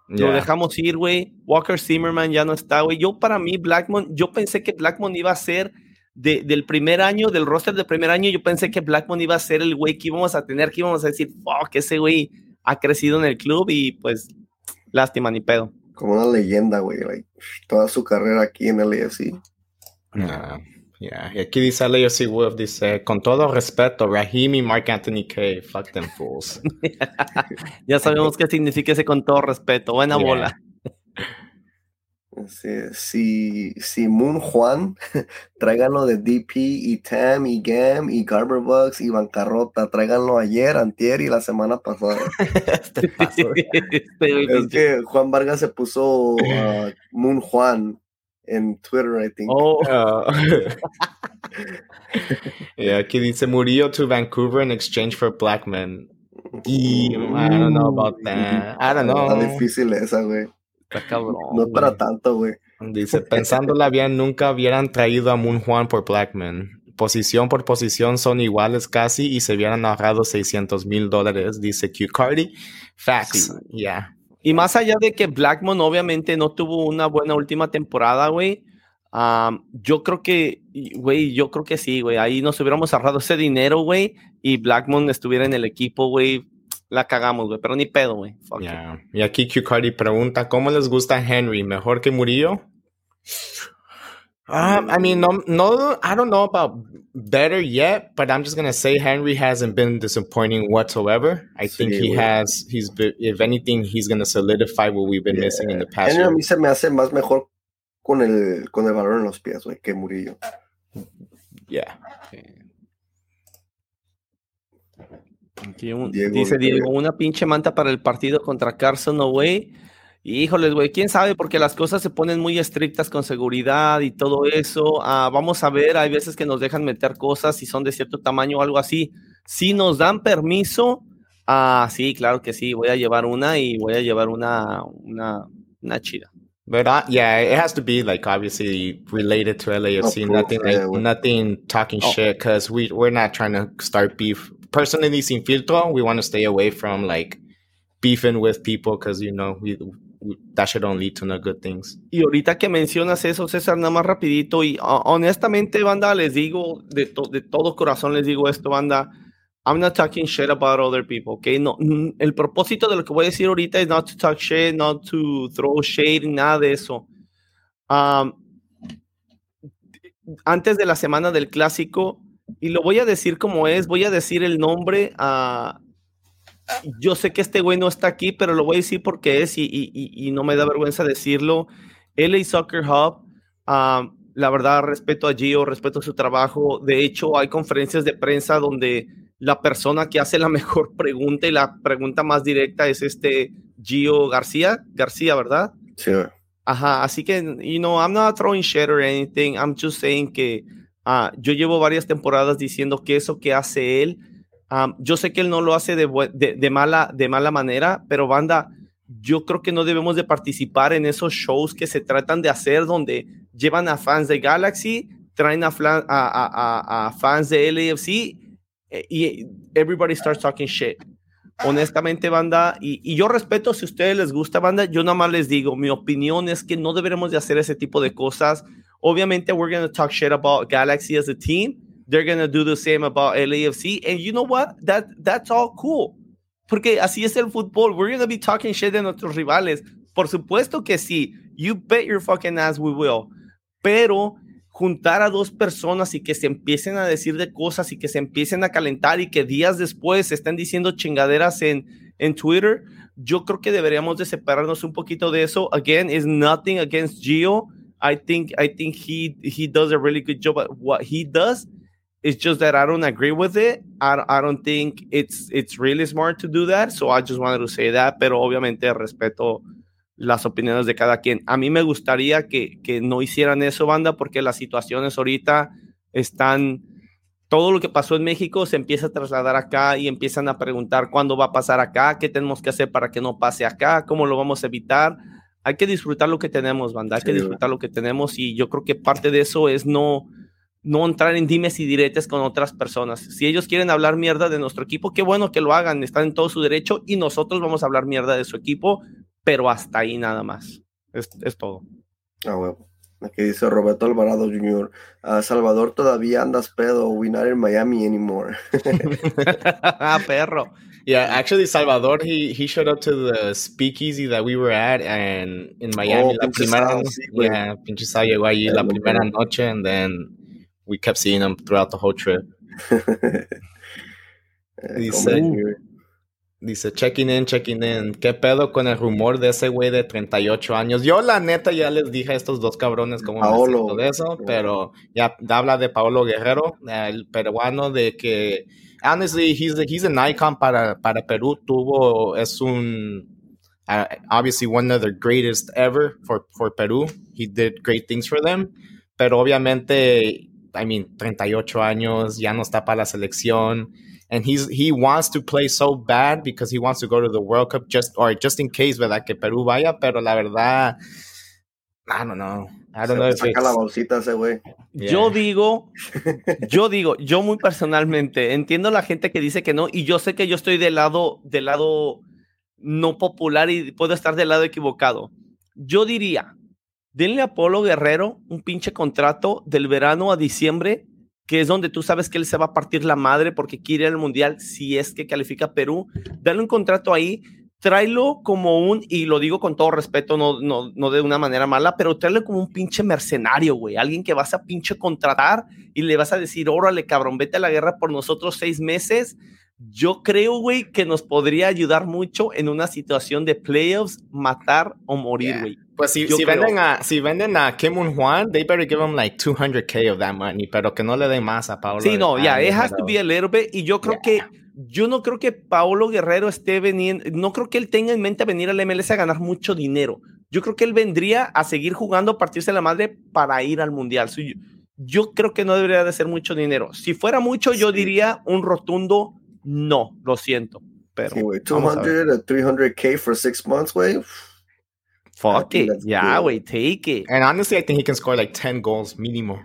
Lo dejamos ir, güey. Walker Zimmerman ya no está, güey. Yo, para mí, Blackmon, yo pensé que Blackmon iba a ser de- del primer año, del roster del primer año. Yo pensé que Blackmon iba a ser el güey que íbamos a tener, que íbamos a decir, fuck, ese güey ha crecido en el club y pues, lástima, ni pedo.
Como una leyenda, güey. Like, toda su carrera aquí en el AFC.
Ah, yeah. Y aquí dice LAFC Wolf, dice, con todo respeto, Raheem y Mark Anthony K, fuck them fools.
Ya sabemos qué significa ese con todo respeto. Buena
Yeah.
bola.
Sí, si, si Moon Juan, tráiganlo de DP y Tam y Gam y Garberbucks y Bancarrota. Tráiganlo ayer, antier y la semana pasada.
Este paso.
Este
es que Juan Vargas se puso uh, Moon Juan en Twitter, I think.
Oh,
Oh. y aquí dice, Murillo to Vancouver in exchange for Blackman. Y I don't know about that. I don't
Está
know.
difícil esa, güey.
Está cabrón.
No para
güey.
tanto, güey.
Dice, pensándola bien, nunca hubieran traído a Moon Juan por Blackman. Posición por posición son iguales casi y se hubieran ahorrado 600 mil dólares, dice Q Cardi. Facts.
Sí.
Yeah.
Y más allá de que Blackmon obviamente no tuvo una buena última temporada, güey. am, yo creo que, güey, yo creo que sí, güey. Ahí nos hubiéramos ahorrado ese dinero, güey. Y Blackmon estuviera en el equipo, güey. La cagamos, güey. Pero ni pedo, güey. Fuck it.
Yeah. Y aquí Q Cardi pregunta, ¿cómo les gusta Henry? ¿Mejor que Murillo? Um, I mean, no, no, I don't know about better yet, but I'm just gonna say Henry hasn't been disappointing whatsoever. I think
Sí,
he
güey.
has. He's, be- if anything, he's gonna solidify what we've been missing in the past.
Henry a
year.
mí se me hace más mejor con el, con el balón en los pies, güey, que Murillo.
Yeah.
Aquí
Diego
dice. Diego, una pinche manta para el partido contra Carson, no, güey. Híjoles, güey, quién sabe, porque las cosas se ponen muy estrictas con seguridad y todo eso. Ah, vamos a ver, hay veces que nos dejan meter cosas si son de cierto tamaño o algo así. Si nos dan permiso, ah, sí, claro que sí, voy a llevar una y voy a llevar una, una, una chida.
But uh, yeah, it has to be like obviously related to LAFC.
Of
nothing like
yeah, we-
nothing talking
Oh.
shit because we we're not trying to start beef. Personally, sin filtro, we want to stay away from like beefing with people because you know we that should only lead to no good things.
Y ahorita que mencionas eso, César, nada más rapidito, y uh, honestamente, banda, les digo, de, to de todo corazón les digo esto, banda, I'm not talking shit about other people, okay? No, el propósito de lo que voy a decir ahorita es not to talk shit, not to throw shade, nada de eso. Um, antes de la semana del clásico, y lo voy a decir como es, voy a decir el nombre a... yo sé que este güey no está aquí, pero lo voy a decir porque es y, y, y no me da vergüenza decirlo. LA Soccer Hub, um, la verdad respeto a Gio, respeto su trabajo. De hecho, hay conferencias de prensa donde la persona que hace la mejor pregunta y la pregunta más directa es este Gio García, García, ¿verdad?
Sí.
Ajá, así que, you know, I'm not throwing shit or anything, I'm just saying que uh, yo llevo varias temporadas diciendo que eso que hace él, um, yo sé que él no lo hace de, de, de, mala, de mala manera, pero banda, yo creo que no debemos de participar en esos shows que se tratan de hacer donde llevan a fans de Galaxy, traen a, a, a, a fans de LAFC y everybody starts talking shit honestamente, banda, y, y, yo respeto si a ustedes les gusta, banda, yo nada más les digo, mi opinión es que no deberemos de hacer ese tipo de cosas. Obviamente, we're going to talk shit about Galaxy as a team. They're going to do the same about LAFC. And you know what? That, that's all cool. Porque así es el fútbol. We're going to be talking shit de nuestros rivales. Por supuesto que sí. You bet your fucking ass we will. Pero juntar a dos personas y que se empiecen a decir de cosas y que se empiecen a calentar y que días después estén diciendo chingaderas en, en Twitter, yo creo que deberíamos de separarnos un poquito de eso. Again, is nothing against Gio. I think I think he he does a really good job at what he does. It's just that I don't agree with it. I, I don't think it's it's really smart to do that. So I just wanted to say that. Pero obviamente respeto las opiniones de cada quien. A mí me gustaría que, que no hicieran eso, banda, porque las situaciones ahorita están, todo lo que pasó en México se empieza a trasladar acá y empiezan a preguntar cuándo va a pasar acá, qué tenemos que hacer para que no pase acá, cómo lo vamos a evitar. Hay que disfrutar lo que tenemos, banda, hay sí, que disfrutar lo que tenemos y yo creo que parte de eso es no, no entrar en dimes y diretes con otras personas. Si ellos quieren hablar mierda de nuestro equipo, qué bueno que lo hagan, están en todo su derecho y nosotros vamos a hablar mierda de su equipo, pero hasta ahí nada más. Es, es todo.
Ah, huevo. Aquí dice Roberto Alvarado Jr. Uh, Salvador, todavía andas pedo. We not in Miami anymore.
ah, perro.
Yeah, actually, Salvador, he, he showed up to the speakeasy that we were at and in Miami.
Oh,
la primera, yeah, pinche Sao llegó allí la primera noche and then we kept seeing him throughout the whole trip. Dice, Dice, checking in, checking in. ¿Qué pedo con el rumor de ese güey de 38 años? Yo, la neta, ya les dije a estos dos cabrones cómo
Paolo.
me de eso, pero ya habla de Paolo Guerrero, el peruano, de que, honestly, he's, he's an icon para, para Perú. Tuvo, es un, uh, obviously one of the greatest ever for, for Perú. He did great things for them, pero obviamente, I mean, 38 años, ya no está para la selección and he's he wants to play so bad because he wants to go to the World Cup just or just in case, ¿verdad? Que Perú vaya, pero la verdad, I don't know. I don't know if
saca la bolsita ese güey.
Yeah.
Yo digo, yo digo, yo muy personalmente entiendo la gente que dice que no y yo sé que yo estoy del lado del lado no popular y puedo estar del lado equivocado. Yo diría, denle a Polo Guerrero un pinche contrato del verano a diciembre, que es donde tú sabes que él se va a partir la madre porque quiere ir al mundial si es que califica Perú. Dale un contrato ahí, tráelo como un, y lo digo con todo respeto, no, no, no de una manera mala, pero tráelo como un pinche mercenario, güey. Alguien que vas a pinche contratar y le vas a decir, órale, cabrón, vete a la guerra por nosotros seis meses. Yo creo, güey, que nos podría ayudar mucho en una situación de playoffs, matar o morir,
Yeah.
güey.
Pues si, si, venden a, si venden a Kim Un Juan, they better give him like 200k of that money, pero que no le den más a Paolo.
Sí, no, ya,
Ah,
it has to be a little bit. Y yo creo que, yo no creo que Paolo Guerrero esté veniendo, no creo que él tenga en mente venir al MLS a ganar mucho dinero. Yo creo que él vendría a seguir jugando, a partirse la madre para ir al mundial. So, yo, yo creo que no debería de ser mucho dinero. Si fuera mucho, yo diría un rotundo no, lo siento. Pero
Sí, güey.
vamos a ver.
200 a 300k for six months, güey.
fuck it,
good.
güey, take it.
And honestly, I think he can score like 10 goals mínimo.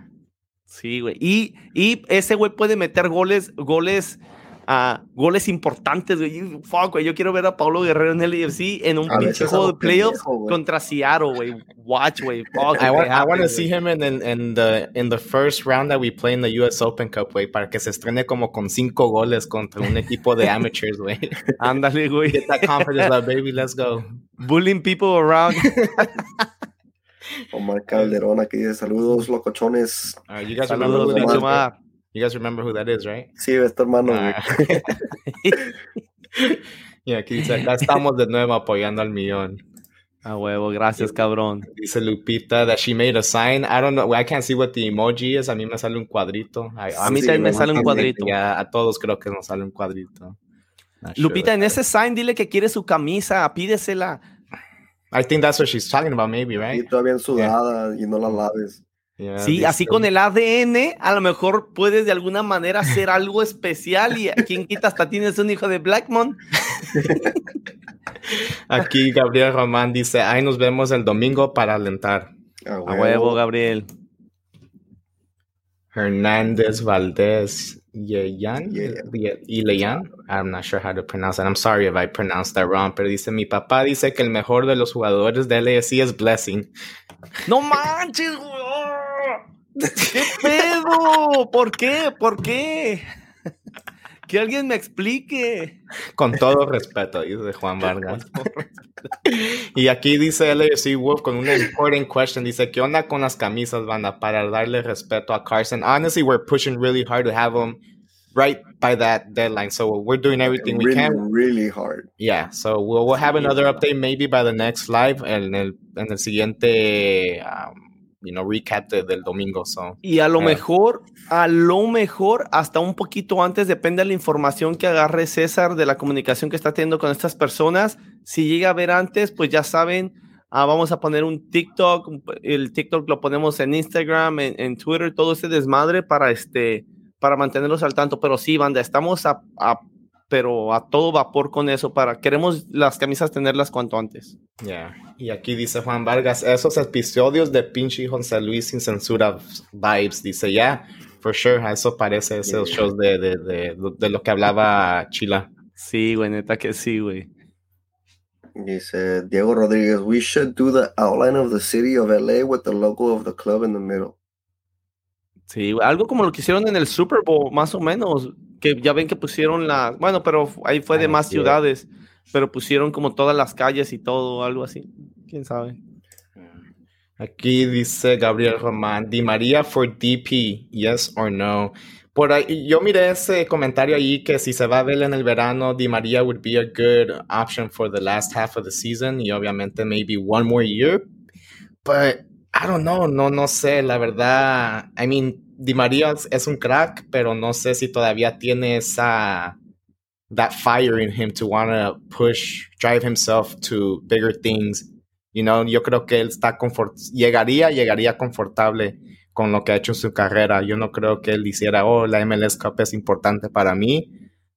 Sí, güey. Y, y ese güey puede meter goles, goles a goles importantes, güey. Fuck, güey. Yo quiero ver a Paulo Guerrero en el EFC en un pinche juego de playoffs contra Seattle, güey. Watch, güey.
I, want, I want to see him in, in, in, the, in the first round that we play in the US Open Cup, güey, para que se estrene como con cinco goles contra un equipo de amateurs, güey.
Ándale, güey.
Get that confidence up, baby. Let's go.
Bullying people around.
Omar Calderón aquí dice saludos, locochones.
Uh, you guys
Saludos, Omar.
You guys remember who that is, right?
Sí, este hermano.
Ah. y aquí dice, acá estamos de nuevo apoyando al millón.
A huevo, gracias, cabrón.
Dice Lupita that she made a sign. I don't know, I can't see what the emoji is. A mí me sale un cuadrito. I-
A mí
Sí,
también me sale un cuadrito.
Ya, a todos creo que nos sale un cuadrito. Not sure.
Lupita, en ese sign dile que quiere su camisa, pídesela.
I think that's what she's talking about, maybe,
Y
right?
todavía sudada y no la laves.
Yeah,
Sí,
dice-
así con el ADN, a lo mejor puedes de alguna manera hacer algo especial y quien quita hasta tienes un hijo de Blackmon.
Aquí Gabriel Román dice, ahí nos vemos el domingo para alentar.
A
A huevo, Gabriel.
Hernández Valdez Yeyan
Yeah.
y Leyan. I'm not sure how to pronounce that. I'm sorry if I pronounced that wrong, pero dice, mi papá dice que el mejor de los jugadores de LAFC es Blessing.
No manches, güey. ¿Qué pedo? ¿Por qué? ¿Por qué? Que alguien me explique.
Con todo respeto, dice Juan Vargas. y aquí dice LAFC Wolf con una important question. Dice, ¿qué onda con las camisas, banda? Para darle respeto a Carson. Honestly, we're pushing really hard to have them right by that deadline. So we're doing everything we
really,
can.
really hard.
Yeah, so we'll, we'll have another update maybe by the next live en el, en el siguiente, um, you know, recap de- del domingo. So,
Y a lo mejor, a lo mejor, hasta un poquito antes, depende de la información que agarre César de la comunicación que está teniendo con estas personas. Si llega a ver antes, pues ya saben, ah, vamos a poner un TikTok. El TikTok lo ponemos en Instagram, en, en Twitter, todo ese desmadre para este, para mantenerlos al tanto. Pero sí, banda, estamos a, a- pero a todo vapor con eso. Para queremos las camisas tenerlas cuanto antes.
yeah. Y aquí dice Juan Vargas, esos episodios de pinche José Luis sin censura vibes. Dice, yeah, for sure, a eso parece esos
Yeah.
shows de, de, de, de lo que hablaba Chila.
Sí, güey, neta que sí, güey.
Dice Diego Rodríguez, we should do the outline of the city of LA with the logo of the club in the middle.
Sí, algo como lo que hicieron en el Super Bowl, más o menos, que ya ven que pusieron la, bueno, pero ahí fue de
Ah,
más
sí.
ciudades, pero pusieron como todas las calles y todo, algo así, quién sabe.
Aquí dice Gabriel Román, Di María for DP, yes or no. Por ahí, yo miré ese comentario ahí que si se va a ver en el verano, Di María would be a good option for the last half of the season y obviamente maybe one more year. But I don't know, no, no sé, la verdad. I mean, Di María es, un crack, pero no sé si todavía tiene esa that fire in him to want to push, drive himself to bigger things. You know, yo creo que él está confort llegaría, llegaría confortable con lo que ha hecho en su carrera. Yo no creo que él hiciera, oh, la MLS Cup es importante para mí.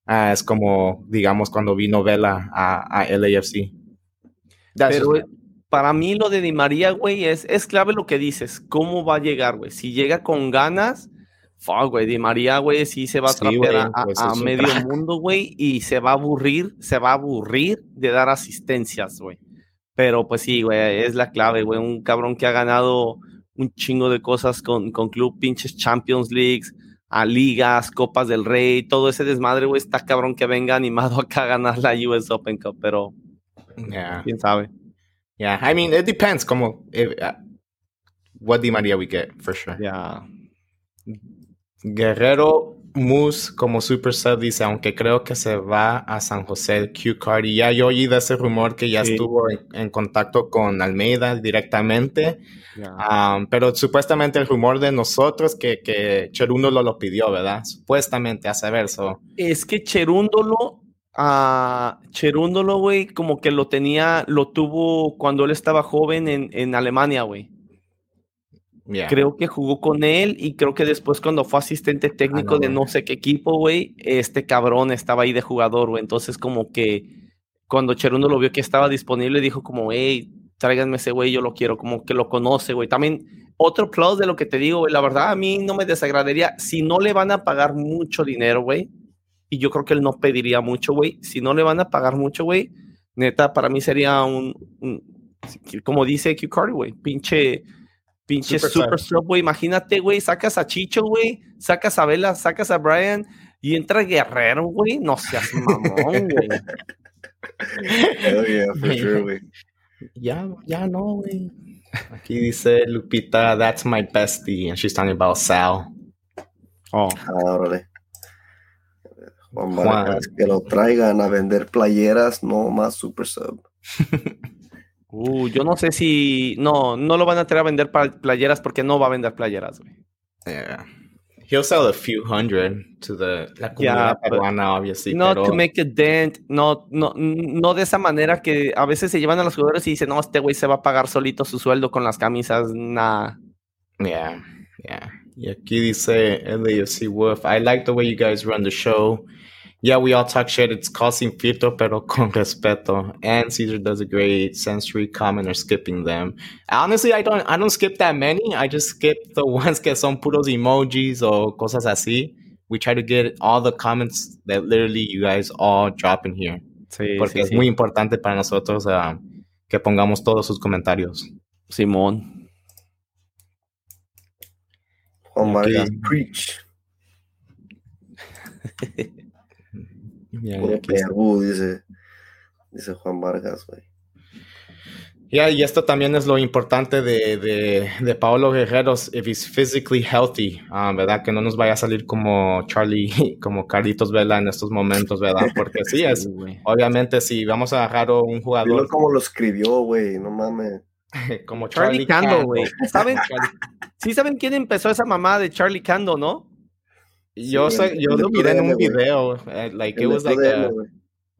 Ah, es como, digamos, cuando vino Vela a, a LAFC. That's
Pero
just-
para mí lo de Di María, güey, es, es clave lo que dices, cómo va a llegar, güey. Si llega con ganas, fuck, güey, Di María, güey, sí se va a
Sí,
trapear
güey,
a, a-
pues
a medio
crack.
mundo, güey, y se va a aburrir, se va a aburrir de dar asistencias, güey. Pero pues sí, güey, es la clave, güey. Un cabrón que ha ganado un chingo de cosas con, con club, pinches Champions Leagues, a ligas, Copas del Rey, todo ese desmadre, güey, está cabrón que venga animado acá a ganar la US Open Cup, pero
yeah.
quién sabe.
Yeah, I mean, it depends como if, uh, what Di María we get, for sure.
Ya.
Guerrero Moose como super sub dice, aunque creo que se va a San José el Q Card. Y ya yo oí de ese rumor que ya
Sí.
estuvo en, en contacto con Almeida directamente.
ya.
Um, pero supuestamente el rumor de nosotros que, que Cherundo lo, lo pidió, ¿verdad? Supuestamente, a saber, so.
Es que Cherúndolo, ah, Cherúndolo, güey, como que lo tenía, lo tuvo cuando él estaba joven en, en Alemania, güey.
Yeah.
Creo que jugó con él y creo que después cuando fue asistente técnico
no,
de no sé qué equipo, güey, este cabrón estaba ahí de jugador, güey. Entonces como que cuando Cherundo lo vio que estaba disponible, dijo como, hey, tráiganme ese güey, yo lo quiero, como que lo conoce, güey. También otro plus de lo que te digo, güey, la verdad a mí no me desagradaría, si no le van a pagar mucho dinero, güey, y yo creo que él no pediría mucho, güey. Si no le van a pagar mucho, güey, neta, para mí sería un, como dice Q Carter, güey, pinche, pinche super, sub, güey. Imagínate, güey, sacas a Chicho, güey, sacas a Vela, sacas a Brian y entra Guerrero, güey. No seas mamón, güey.
Ya, ya no, güey. Aquí dice Lupita, that's my bestie, and she's talking about Sal.
Oh. Ah, Que lo traigan a vender playeras, no más Super Sub.
uh, yo no sé si. No, no lo van a traer a vender playeras porque no va a vender playeras, güey.
Yeah. He'll sell a few hundred to the la comunidad peruana, obviously.
No to make a dent, no, no, no de esa manera que a veces se llevan a los jugadores y dicen, no, este güey se va a pagar solito su sueldo con las camisas, nah.
Yeah, yeah. Y aquí dice LAFC Wolf, I like the way you guys run the show. Yeah, we all talk shit. It's called sin filtro, pero con respeto. And Caesar does a great sensory comment or skipping them. Honestly, I don't I don't skip that many. I just skip the ones que son puros emojis o cosas así. We try to get all the comments that literally you guys all drop in here. Sí, Porque sí, es sí. muy importante para nosotros uh, que pongamos todos sus comentarios.
Simón.
Oh my God, preach. dice, dice Juan Vargas, güey.
Yeah, y esto también es lo importante de, de, de Paolo Guerreros, if he's physically healthy, um, ¿verdad? Que no nos vaya a salir como Charlie, como Carlitos Vela en estos momentos, ¿verdad? Porque sí, es, obviamente, si vamos a agarrar un jugador...
Dilo como lo escribió, güey, no mames.
como Charlie, Cando, güey.
¿Saben? sí saben quién empezó esa mamá de Charlie Cando, ¿no?
Yo, yo lo miré en un video. Uh, like, it was like a,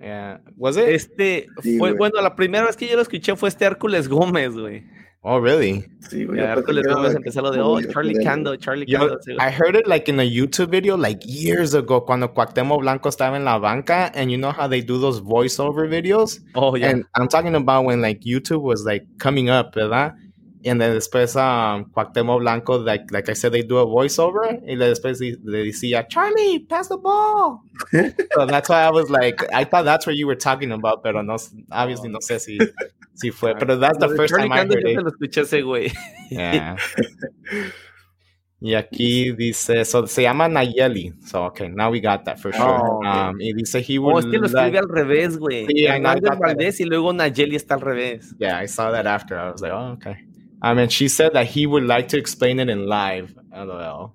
yeah. Was it?
Este, sí, fue, bueno, la primera vez que yo lo escuché fue este Hércules Gómez, güey.
Oh, really?
Sí, güey. Yeah, Hércules Gómez empezó lo de, oh, Charlie Cando, Charlie Cando.
I heard it like in a YouTube video like years ago cuando Cuauhtémoc Blanco estaba en la banca and you know how they do those voiceover videos?
Oh, yeah.
And I'm talking about when like YouTube was like coming up, ¿verdad? And then después um, Cuauhtémoc Blanco, like, like I said, they do a voiceover. Y después le decía, Charlie, pass the ball. so that's why I was like, I thought that's what you were talking about, pero no, obviously no sé si, si fue. Pero that's the first time I heard it.
lo escuché ese güey.
Yeah. Y aquí dice, so, se llama Nayeli. So, okay, now we got that for sure. Oh, okay. um, y dice, he would.
Oh, es que lo escribe al revés, güey. Sí, Hernández Valdés y luego Nayeli está al revés.
Yeah, I saw that after. I was like, oh, okay. I mean, she said that he would like to explain it in live. LOL.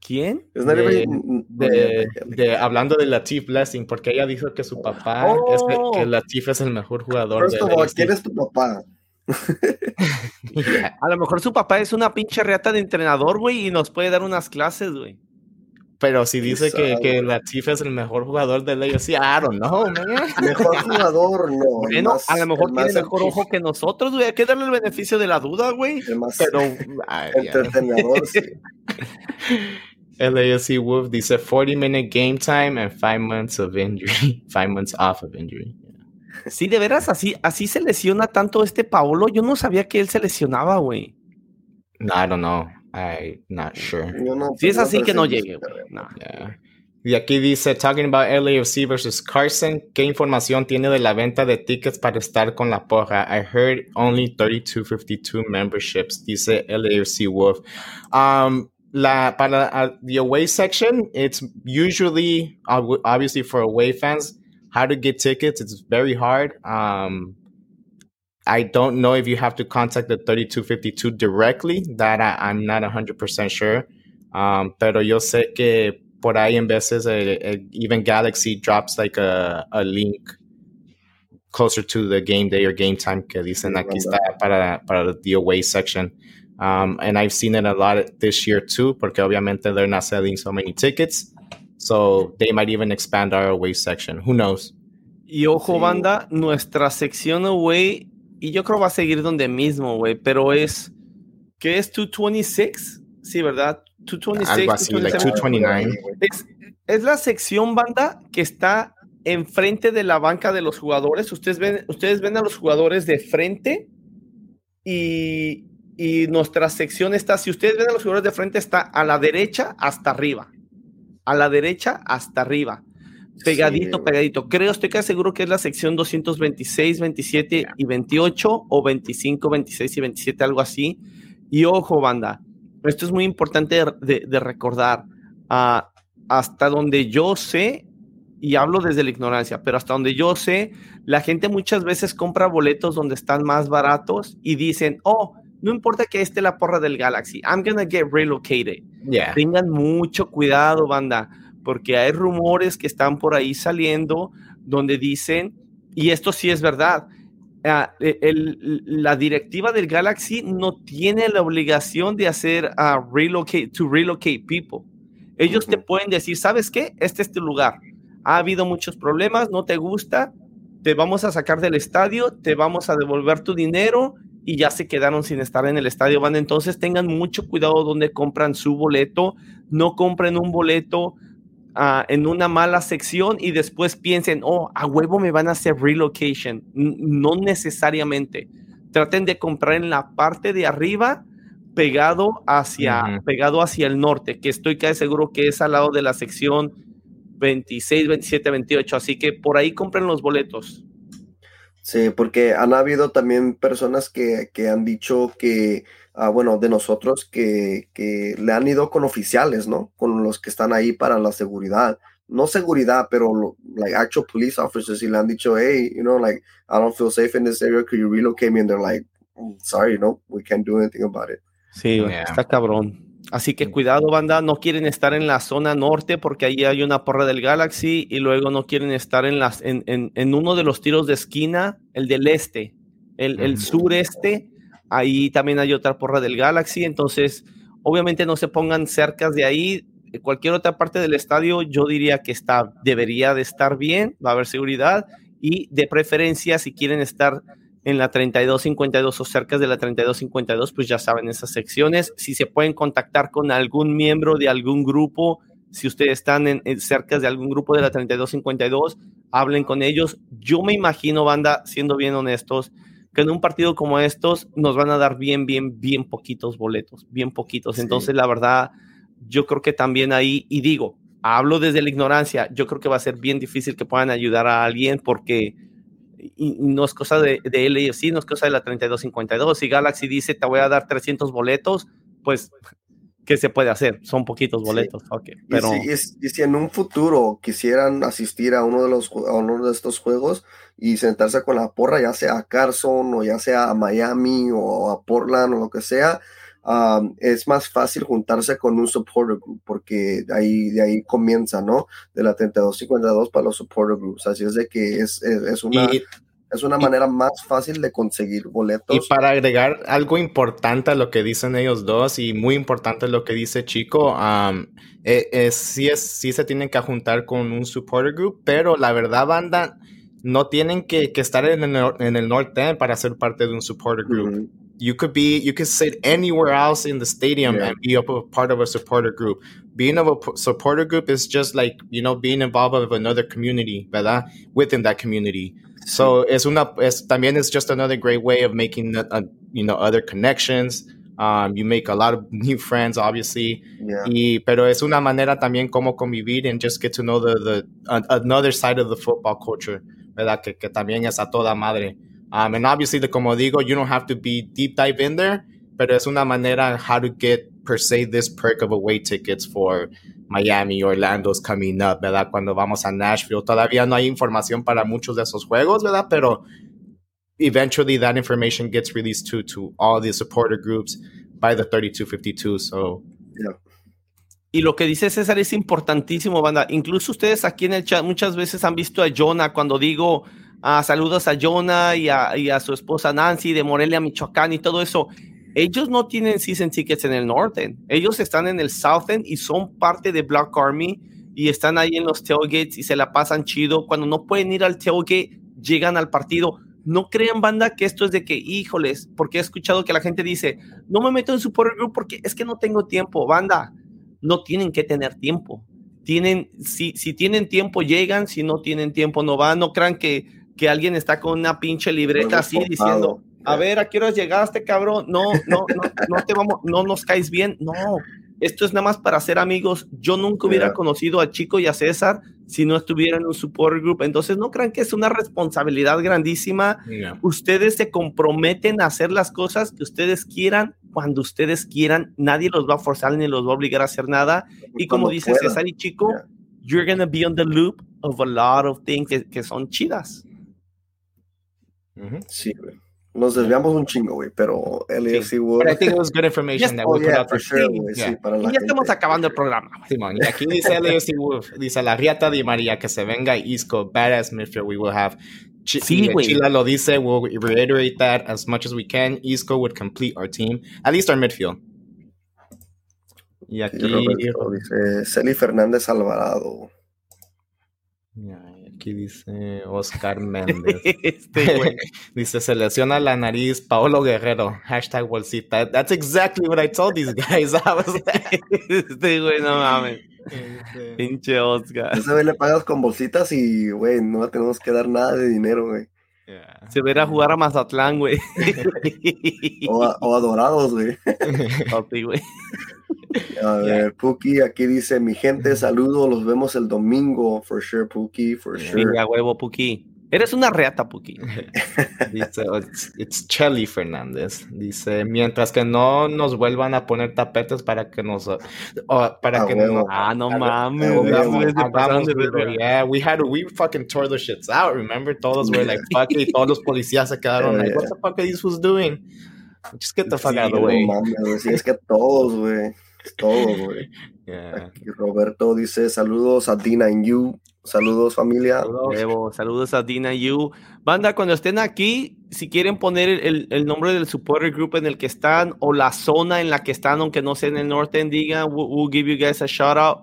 ¿Quién?
De, de, de, hablando de Latif Blessing, porque ella dijo que su papá oh. es el, que Latif es el mejor jugador.
First of all, ¿quién es tu papá?
yeah. A lo mejor su papá es una pinche reata de entrenador, güey, y nos puede dar unas clases, güey.
Pero si dice que, que Latif es el mejor jugador de la sí, I don't know, man.
Mejor jugador, no.
Bueno, más, a lo mejor tiene mejor ojo que nosotros, güey. Hay que darle el beneficio de la duda, güey. Pero.
Entrenador, sí.
LAFC Wolf dice 40 minute game time and 5 months of injury. 5 months off of injury.
Sí, de veras, así, así se lesiona tanto este Paolo. Yo no sabía que él se lesionaba, güey.
No, I don't know. I'm not sure.
No, si es así que no llegue, no.
yeah. Y aquí dice, talking about LAFC versus Carson, ¿qué información tiene de la venta de tickets para estar con la porra? I heard only 3252 memberships, dice LAFC Wolf. Um, la, para uh, the away section, it's usually, obviously for away fans, how to get tickets, it's very hard. Um, I don't know if you have to contact the 3252 directly. That I, am not 100% sure. Um, pero yo sé que por ahí en veces eh, eh, even Galaxy drops like a, a link closer to the game day or game time que dicen aquí está para, para the away section. Um, and I've seen it a lot this year too, porque obviamente they're not selling so many tickets. So they might even expand our away section. Who knows?
Y ojo, sí. banda, nuestra sección away y yo creo va a seguir donde mismo, güey, pero es, ¿qué es 226? Sí, ¿verdad? 226.
Algo así, 229.
Es, es, la sección banda que está enfrente de la banca de los jugadores. Ustedes ven, ustedes ven a los jugadores de frente y, y nuestra sección está, si ustedes ven a los jugadores de frente, está a la derecha hasta arriba. a la derecha hasta arriba. Pegadito, pegadito. Creo, estoy casi seguro que es la sección 226, 27 y 28 o 25, 26 y 27, algo así. Y ojo, banda, esto es muy importante de, recordar. Ah, hasta donde yo sé, y hablo desde la ignorancia, pero hasta donde yo sé, la gente muchas veces compra boletos donde están más baratos y dicen, oh, no importa que esté la porra del Galaxy, I'm gonna get relocated. Tengan mucho cuidado, banda, porque hay rumores que están por ahí saliendo donde dicen, y esto sí es verdad, ah, e, la directiva del Galaxy no tiene la obligación de hacer a relocate, to relocate people. Ellos te pueden decir, ¿sabes qué? Este es tu lugar. Ha habido muchos problemas, no te gusta, te vamos a sacar del estadio, te vamos a devolver tu dinero y ya se quedaron sin estar en el estadio. Van entonces tengan mucho cuidado donde compran su boleto, no compren un boleto ah, en una mala sección y después piensen, oh, a huevo me van a hacer relocation. no necesariamente. Traten de comprar en la parte de arriba pegado hacia, pegado hacia el norte, que estoy casi seguro que es al lado de la sección 26, 27, 28. Así que por ahí compren los boletos.
Sí, porque han habido también personas que, han dicho que, ah, bueno, de nosotros que, que, le han ido con oficiales, ¿no? Con los que están ahí para la seguridad. No seguridad, pero like actual police officers y le han dicho, hey, you know, like, I don't feel safe in this area, could you relocate me? And they're like, mm, sorry, no, we can't do anything about it.
Sí, está cabrón. Así que cuidado, banda, no quieren estar en la zona norte porque ahí hay una porra del Galaxy y luego no quieren estar en, las, en, en, uno de los tiros de esquina, el del este, el, el sureste, ahí también hay otra porra del Galaxy, entonces obviamente no se pongan cerca de ahí, cualquier otra parte del estadio yo diría que está, debería de estar bien, va a haber seguridad y de preferencia si quieren estar en la 3252 o cerca de la 3252, pues ya saben esas secciones. Si se pueden contactar con algún miembro de algún grupo, si ustedes están en, cerca de algún grupo de la 3252, hablen con ellos. Yo me imagino, banda, siendo bien honestos, que en un partido como estos nos van a dar bien, bien, bien poquitos boletos, bien poquitos. Entonces, la verdad, yo creo que también ahí, y digo, hablo desde la ignorancia, yo creo que va a ser bien difícil que puedan ayudar a alguien porque y, no es cosa de, de LAFC, no es cosa de la 3252. Si Galaxy dice te voy a dar 300 boletos, pues, ¿qué se puede hacer? Son poquitos boletos. pero...
Y si, en un futuro quisieran asistir a uno, de los, a uno de estos juegos y sentarse con la porra, ya sea a Carson o ya sea a Miami o a Portland o lo que sea, es más fácil juntarse con un supporter group porque de ahí, de ahí comienza, ¿no? De la 3252 para los supporter groups. Así es de que es, es, una... es una manera más fácil de conseguir boletos.
Y para agregar algo importante a lo que dicen ellos dos y muy importante lo que dice Chico, es, sí, es, sí se tienen que juntar con un supporter group, pero la verdad, banda, no tienen que, que estar en el, en el norte para ser parte de un supporter group you could be you could sit anywhere else in the stadium yeah. and be a part of a supporter group. Being of a supporter group is just like you know being involved with another community verdad? Within that community. So it's una es también is just another great way of making uh, you know other connections. Um, you make a lot of new friends obviously. Yeah. y, pero es una manera también como convivir and just get to know the, the uh, another side of the football culture verdad? Que, que también es a toda madre Um, and obviously, the, como digo, you don't have to be deep dive in there, pero es una manera how to get per se this perk of away tickets for Miami, Orlando's coming up, ¿verdad? Cuando vamos a Nashville. Todavía no hay información para muchos de esos juegos, ¿verdad? Pero eventually that information gets released to, to all the supporter groups by the 3252. So, yeah.
Y lo que dice César es importantísimo, banda. Incluso ustedes aquí en el chat muchas veces han visto a Jonah cuando digo Ah, saludos a Jonah y a, su esposa Nancy de Morelia, Michoacán y todo eso. Ellos no tienen season tickets en el norte. Ellos están en el south end y son parte de Black Army y están ahí en los tailgates y se la pasan chido. Cuando no pueden ir al tailgate, llegan al partido. No crean, banda, que esto es de que, híjoles, porque he escuchado que la gente dice, no me meto en su group porque es que no tengo tiempo. Banda, no tienen que tener tiempo. Tienen, si, si tienen tiempo, llegan. Si no tienen tiempo, no van. No crean que que alguien está con una pinche libreta así diciendo, a ver, ¿a qué hora llegaste, cabrón? No, no, no, no te vamos, no nos caes bien. No, esto es nada más para ser amigos. Yo nunca hubiera conocido a Chico y a César si no estuvieran en un support group. Entonces, no crean que es una responsabilidad grandísima. Ustedes se comprometen a hacer las cosas que ustedes quieran cuando ustedes quieran. Nadie los va a forzar ni los va a obligar a hacer nada. Y como dice César y Chico, you're going to be on the loop of a lot of things que, son chidas.
Sí, güey. Nos desviamos un chingo, güey, pero LFC World.
But I think it was good information that we put out for
sure, sí, para la y ya estamos acabando el programa.
Simón, y aquí dice LFC Wolf, dice la Riata de María que se venga Isco, badass midfield we will have. Ch sí, güey. Chila lo dice, we'll reiterate that as much as we can. Isco would complete our team, at least our midfield.
Y aquí Roberto, dice Celi Fernández Alvarado.
Yeah. Aquí dice Oscar Méndez. este, dice, se lesiona la nariz Paolo Guerrero. Hashtag bolsita. That's exactly what I told these guys. I was
este güey, no mames. Este. Pinche Oscar.
Ese güey le pagas con bolsitas y, güey, no tenemos que dar nada de dinero, güey.
Se verá a jugar a Mazatlán, güey.
o, a, o a Dorados, güey.
güey.
A ver, Puki, aquí dice, mi gente, saludos, los vemos el domingo, for sure, Puki, for sure.
Venga, huevo, Puki. Eres una reata, Puki.
Dice, oh, it's, Chelly Fernández. Dice, mientras que no nos vuelvan a poner tapetes para que nos... para ah, que no,
ah, no mames.
yeah, we had, we fucking tore the shits out, remember? Todos were like, fuck it, y todos los policías se quedaron like, what the fuck are these fools doing? Just get the fuck out of the way.
No mames, es que todos, güey todo, güey. Roberto dice saludos a Dina and You. Saludos familia.
Saludos, saludos a Dina and You. Banda, cuando estén aquí, si quieren poner el, el, nombre del supporter group en el que están o la zona en la que están, aunque no sea en el norte, digan, we'll, give you guys a shout out.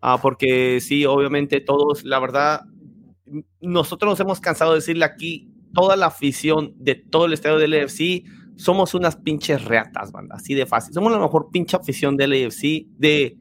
Ah, porque sí, obviamente todos, la verdad, nosotros nos hemos cansado de decirle aquí, toda la afición de todo el estadio del EFC somos unas pinches reatas, banda, así de fácil. Somos la mejor pinche afición del AFC, de,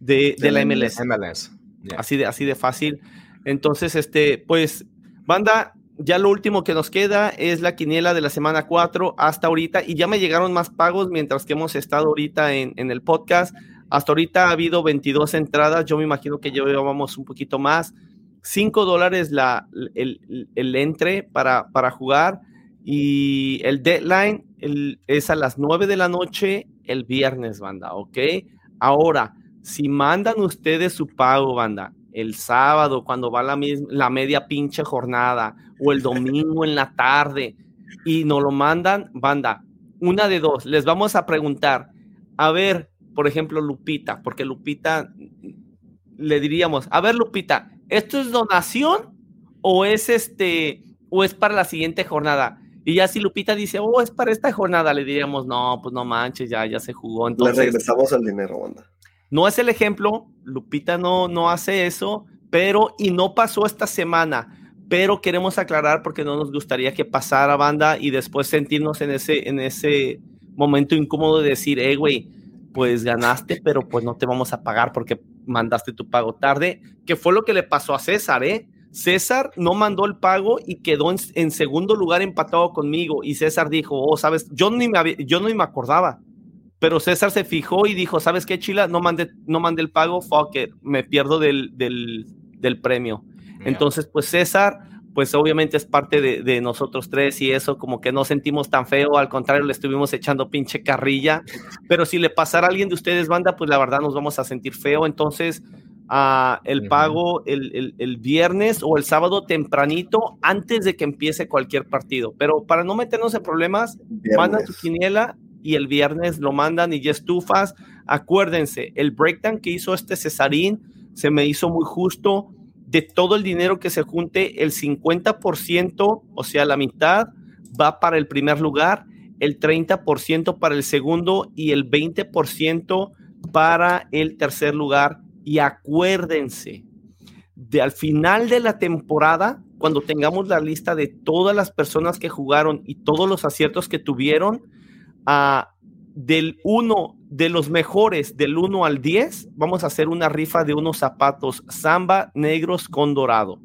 de, de, la MLS.
MLS.
Así, de, así de fácil. Entonces, este, pues, banda, ya lo último que nos queda es la quiniela de la semana 4 hasta ahorita, y ya me llegaron más pagos mientras que hemos estado ahorita en, en el podcast. Hasta ahorita ha habido 22 entradas, yo me imagino que llevamos un poquito más. 5 dólares la, el, el, entre para, para jugar y el deadline es a las 9 de la noche el viernes, banda, ¿ok? Ahora, si mandan ustedes su pago, banda, el sábado cuando va la, la media pinche jornada o el domingo en la tarde y nos lo mandan, banda, una de dos, les vamos a preguntar, a ver, por ejemplo, Lupita, porque Lupita le diríamos, a ver, Lupita, ¿esto es donación o es este o es para la siguiente jornada? Y ya si Lupita dice, oh, es para esta jornada, le diríamos, no, pues no manches, ya, ya se jugó. Entonces,
le regresamos el dinero, banda.
No es el ejemplo, Lupita no, no hace eso, pero, y no pasó esta semana, pero queremos aclarar porque no nos gustaría que pasara, banda, y después sentirnos en ese, en ese momento incómodo de decir, eh, güey, pues ganaste, pero pues no te vamos a pagar porque mandaste tu pago tarde, que fue lo que le pasó a César, ¿eh? César no mandó el pago y quedó en, segundo lugar empatado conmigo. Y César dijo, oh, sabes, yo ni me, yo no me acordaba. Pero César se fijó y dijo, ¿sabes qué, Chila? No mandé, no mandé el pago, fuck it, me pierdo del, del, premio. Entonces, pues César, pues obviamente es parte de, de, nosotros tres y eso como que no sentimos tan feo, al contrario, le estuvimos echando pinche carrilla. Pero si le pasara a alguien de ustedes, banda, pues la verdad nos vamos a sentir feo. Entonces, el pago el, viernes o el sábado tempranito antes de que empiece cualquier partido. Pero para no meternos en problemas, mandan tu quiniela y el viernes lo mandan y ya estufas. Acuérdense, el breakdown que hizo este Cesarín se me hizo muy justo. De todo el dinero que se junte, el 50%, o sea, la mitad, va para el primer lugar, el 30% para el segundo y el 20% para el tercer lugar y acuérdense, de al final de la temporada, cuando tengamos la lista de todas las personas que jugaron y todos los aciertos que tuvieron, del uno de los mejores, del 1 al 10, vamos a hacer una rifa de unos zapatos samba negros con dorado.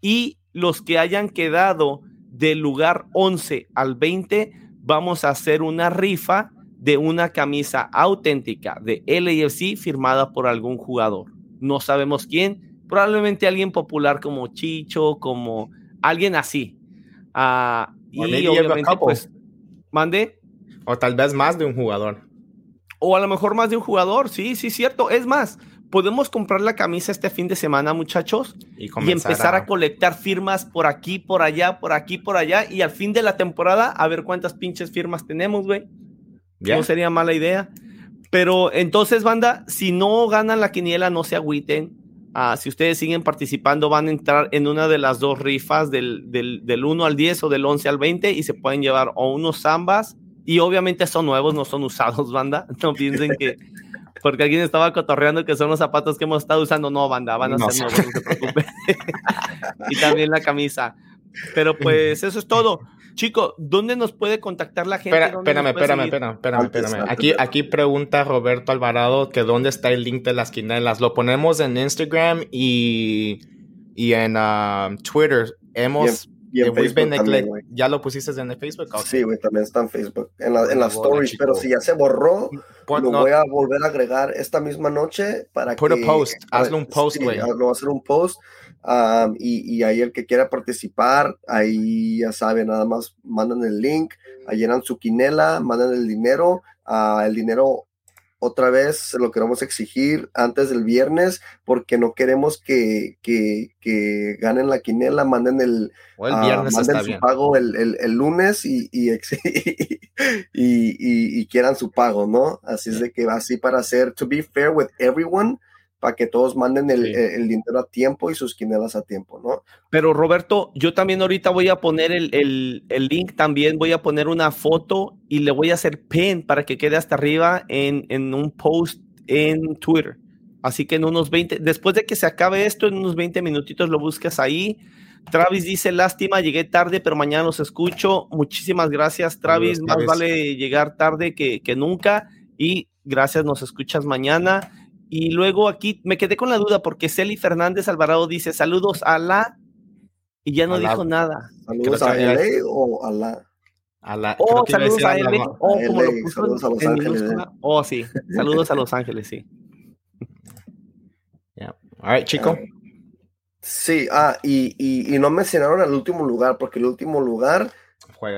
Y los que hayan quedado del lugar 11 al 20, vamos a hacer una rifa de una camisa auténtica de LAFC firmada por algún jugador. No sabemos quién, probablemente alguien popular como Chicho, como alguien así. Ah, y obviamente, pues, mande.
O tal vez más de un jugador.
O a lo mejor más de un jugador, sí, sí, cierto. Es más, podemos comprar la camisa este fin de semana, muchachos, y, empezar a... colectar firmas por aquí, por allá, por aquí, por allá, y al fin de la temporada a ver cuántas pinches firmas tenemos, güey. No sería mala idea. Pero entonces, banda, si no ganan la quiniela, no se agüiten. Ah, si ustedes siguen participando, van a entrar en una de las dos rifas del, del, del 1 al 10 o del 11 al 20 y se pueden llevar o unos zambas y obviamente son nuevos, no son usados, banda. No piensen que porque alguien estaba cotorreando que son los zapatos que hemos estado usando. No, banda, van a ser nuevos, no se preocupen. y también la camisa. Pero pues eso es todo. Chico, ¿dónde nos puede contactar la gente?
espérame, espérame, espérame, espérame, espérame. Aquí, aquí pregunta Roberto Alvarado que dónde está el link de las quinelas. Lo ponemos en Instagram y, y en uh, Twitter. Hemos y en Facebook también, ¿Ya lo pusiste en Facebook?
Sí, güey, también está en Facebook, en, la, en las stories, pero si ya se borró, lo voy a volver a agregar esta misma noche para
Put
que...
a post, hazlo un post, güey.
lo voy a hacer un post, y, y, ahí el que quiera participar, ahí ya sabe, nada más mandan el link, llenan su quinela, mandan el dinero, uh, el dinero otra vez lo queremos exigir antes del viernes porque no queremos que, que, que ganen la quinela, manden el,
ah,
manden su pago el, el, lunes y, y, y, y, quieran su pago, ¿no? Así es de que así para hacer, to be fair with everyone, para que todos manden el, el, dinero a tiempo y sus quinelas a tiempo, ¿no?
Pero Roberto, yo también ahorita voy a poner el, el, link, también voy a poner una foto y le voy a hacer pin para que quede hasta arriba en, en un post en Twitter. Así que en unos 20, después de que se acabe esto, en unos 20 minutitos lo buscas ahí. Travis dice, lástima, llegué tarde, pero mañana los escucho. Muchísimas gracias, Travis. Más vale llegar tarde que, que nunca. Y gracias, nos escuchas mañana. Y luego aquí me quedé con la duda porque Celi Fernández Alvarado dice saludos a la y ya no dijo nada.
¿Saludos a LA o a la?
A la
oh, saludos a, LA. Oh, como lo puso saludos a Los Ángeles. Oh, sí. Saludos a Los Ángeles, sí.
Yeah. All right, chico.
Sí, ah, y, y, y, no mencionaron el último lugar, porque el último lugar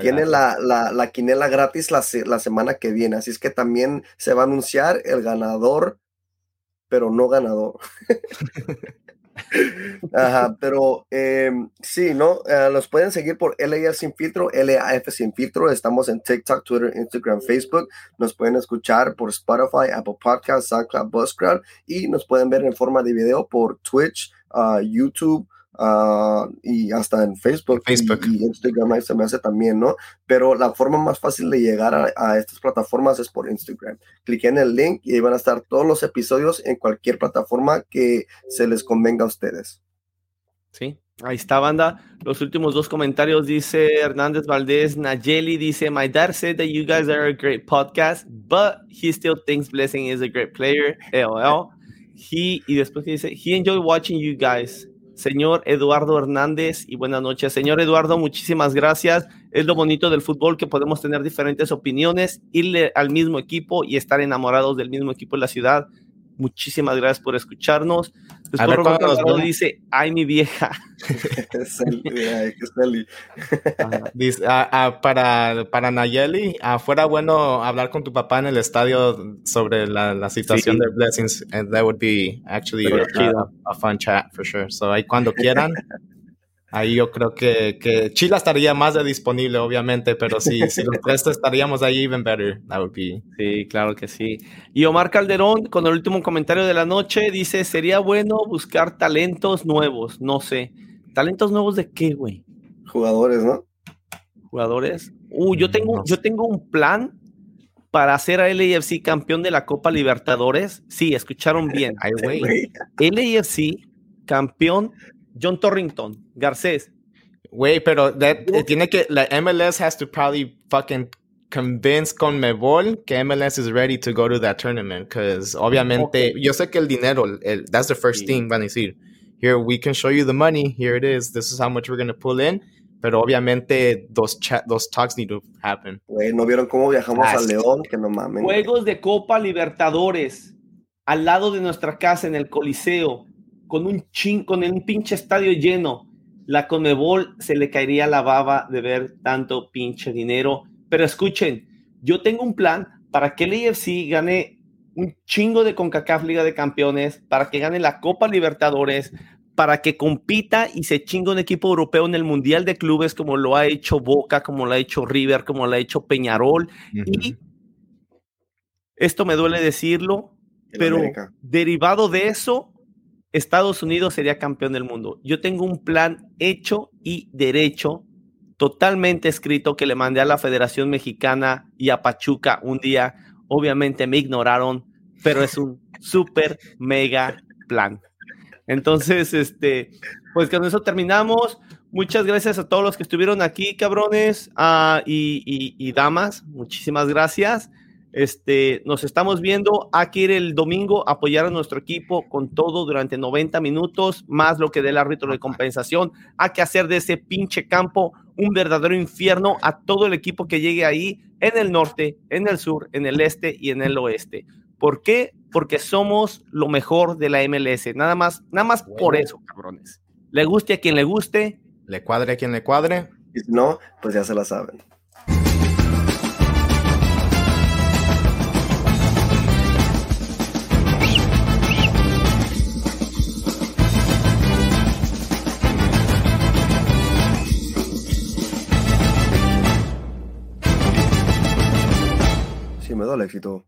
tiene la, la, la, quinela gratis la, la semana que viene. Así es que también se va a anunciar el ganador pero no ganador. Ajá, pero eh, sí, ¿no? Uh, los pueden seguir por LAF Sin Filtro, LAF Sin Filtro. Estamos en TikTok, Twitter, Instagram, Facebook. Nos pueden escuchar por Spotify, Apple Podcasts, SoundCloud, Buzzsprout y nos pueden ver en forma de video por Twitch, uh, YouTube, Ah, y hasta en Facebook,
Facebook.
Y, Instagram se me hace también, ¿no? Pero la forma más fácil de llegar a, estas plataformas es por Instagram. Cliquen en el link y ahí van a estar todos los episodios en cualquier plataforma que se les convenga a ustedes.
Sí, ahí está, banda. Los últimos dos comentarios dice Hernández Valdés, Nayeli dice, My dad said that you guys are a great podcast, but he still thinks Blessing is a great player. LOL. He, y después dice, he enjoyed watching you guys señor Eduardo Hernández y buenas noches. Señor Eduardo, muchísimas gracias. Es lo bonito del fútbol que podemos tener diferentes opiniones, irle al mismo equipo y estar enamorados del mismo equipo en la ciudad. Muchísimas gracias por escucharnos. Después Roberto dice, ay mi vieja.
dice, para, para Nayeli, fuera bueno hablar con tu papá en el estadio sobre la, la situación de Blessings. And that would be actually a, a, fun chat for sure. So ahí cuando quieran. Ahí yo creo que, que Chila estaría más de disponible, obviamente, pero si, si los tres estaríamos ahí, even better. That would be.
Sí, claro que sí. Y Omar Calderón, con el último comentario de la noche, dice: Sería bueno buscar talentos nuevos. No sé. ¿Talentos nuevos de qué, güey?
Jugadores, ¿no?
Jugadores. Uh, yo tengo, yo tengo un plan para hacer a LAFC campeón de la Copa Libertadores. Sí, escucharon bien.
Ay, güey.
LAFC campeón John Torrington, Garcés.
Güey, pero tiene que, la MLS has to probably fucking convince con Mebol que MLS is ready to go to that tournament. Because obviamente, yo sé que el dinero, el, that's the first thing, van a decir. Here, we can show you the money. Here it is. This is how much we're going to pull in. pero obviamente dos, dos talks need to happen.
Güey, ¿no vieron cómo viajamos a León? Que no mames.
Juegos de Copa Libertadores al lado de nuestra casa en el Coliseo, con un chin, con un pinche estadio lleno. La Conmebol se le caería la baba de ver tanto pinche dinero. Pero escuchen, yo tengo un plan para que el AFC gane un chingo de CONCACAF Liga de Campeones, para que gane la Copa Libertadores, para que compita y se chingue un equipo europeo en el Mundial de Clubes como lo ha hecho Boca, como lo ha hecho River, como lo ha hecho Peñarol. Y esto me duele decirlo, pero derivado de eso, Estados Unidos sería campeón del mundo. Yo tengo un plan hecho y derecho, totalmente escrito, que le mandé a la Federación Mexicana y a Pachuca un día. Obviamente me ignoraron, pero es un súper mega plan. Entonces, este, pues con eso terminamos. Muchas gracias a todos los que estuvieron aquí, cabrones ah, y, damas. Muchísimas gracias. Este, nos estamos viendo. Aquí ir el domingo apoyar a nuestro equipo con todo durante 90 minutos, más lo que dé el árbitro de compensación. Hay que hacer de ese pinche campo un verdadero infierno a todo el equipo que llegue ahí en el norte, en el sur, en el este y en el oeste. ¿Por qué? Porque somos lo mejor de la MLS. Nada más, nada más por eso, cabrones. Le guste a quien le guste.
Le cuadre a quien le cuadre.
Y si no, pues ya se la saben. El éxito.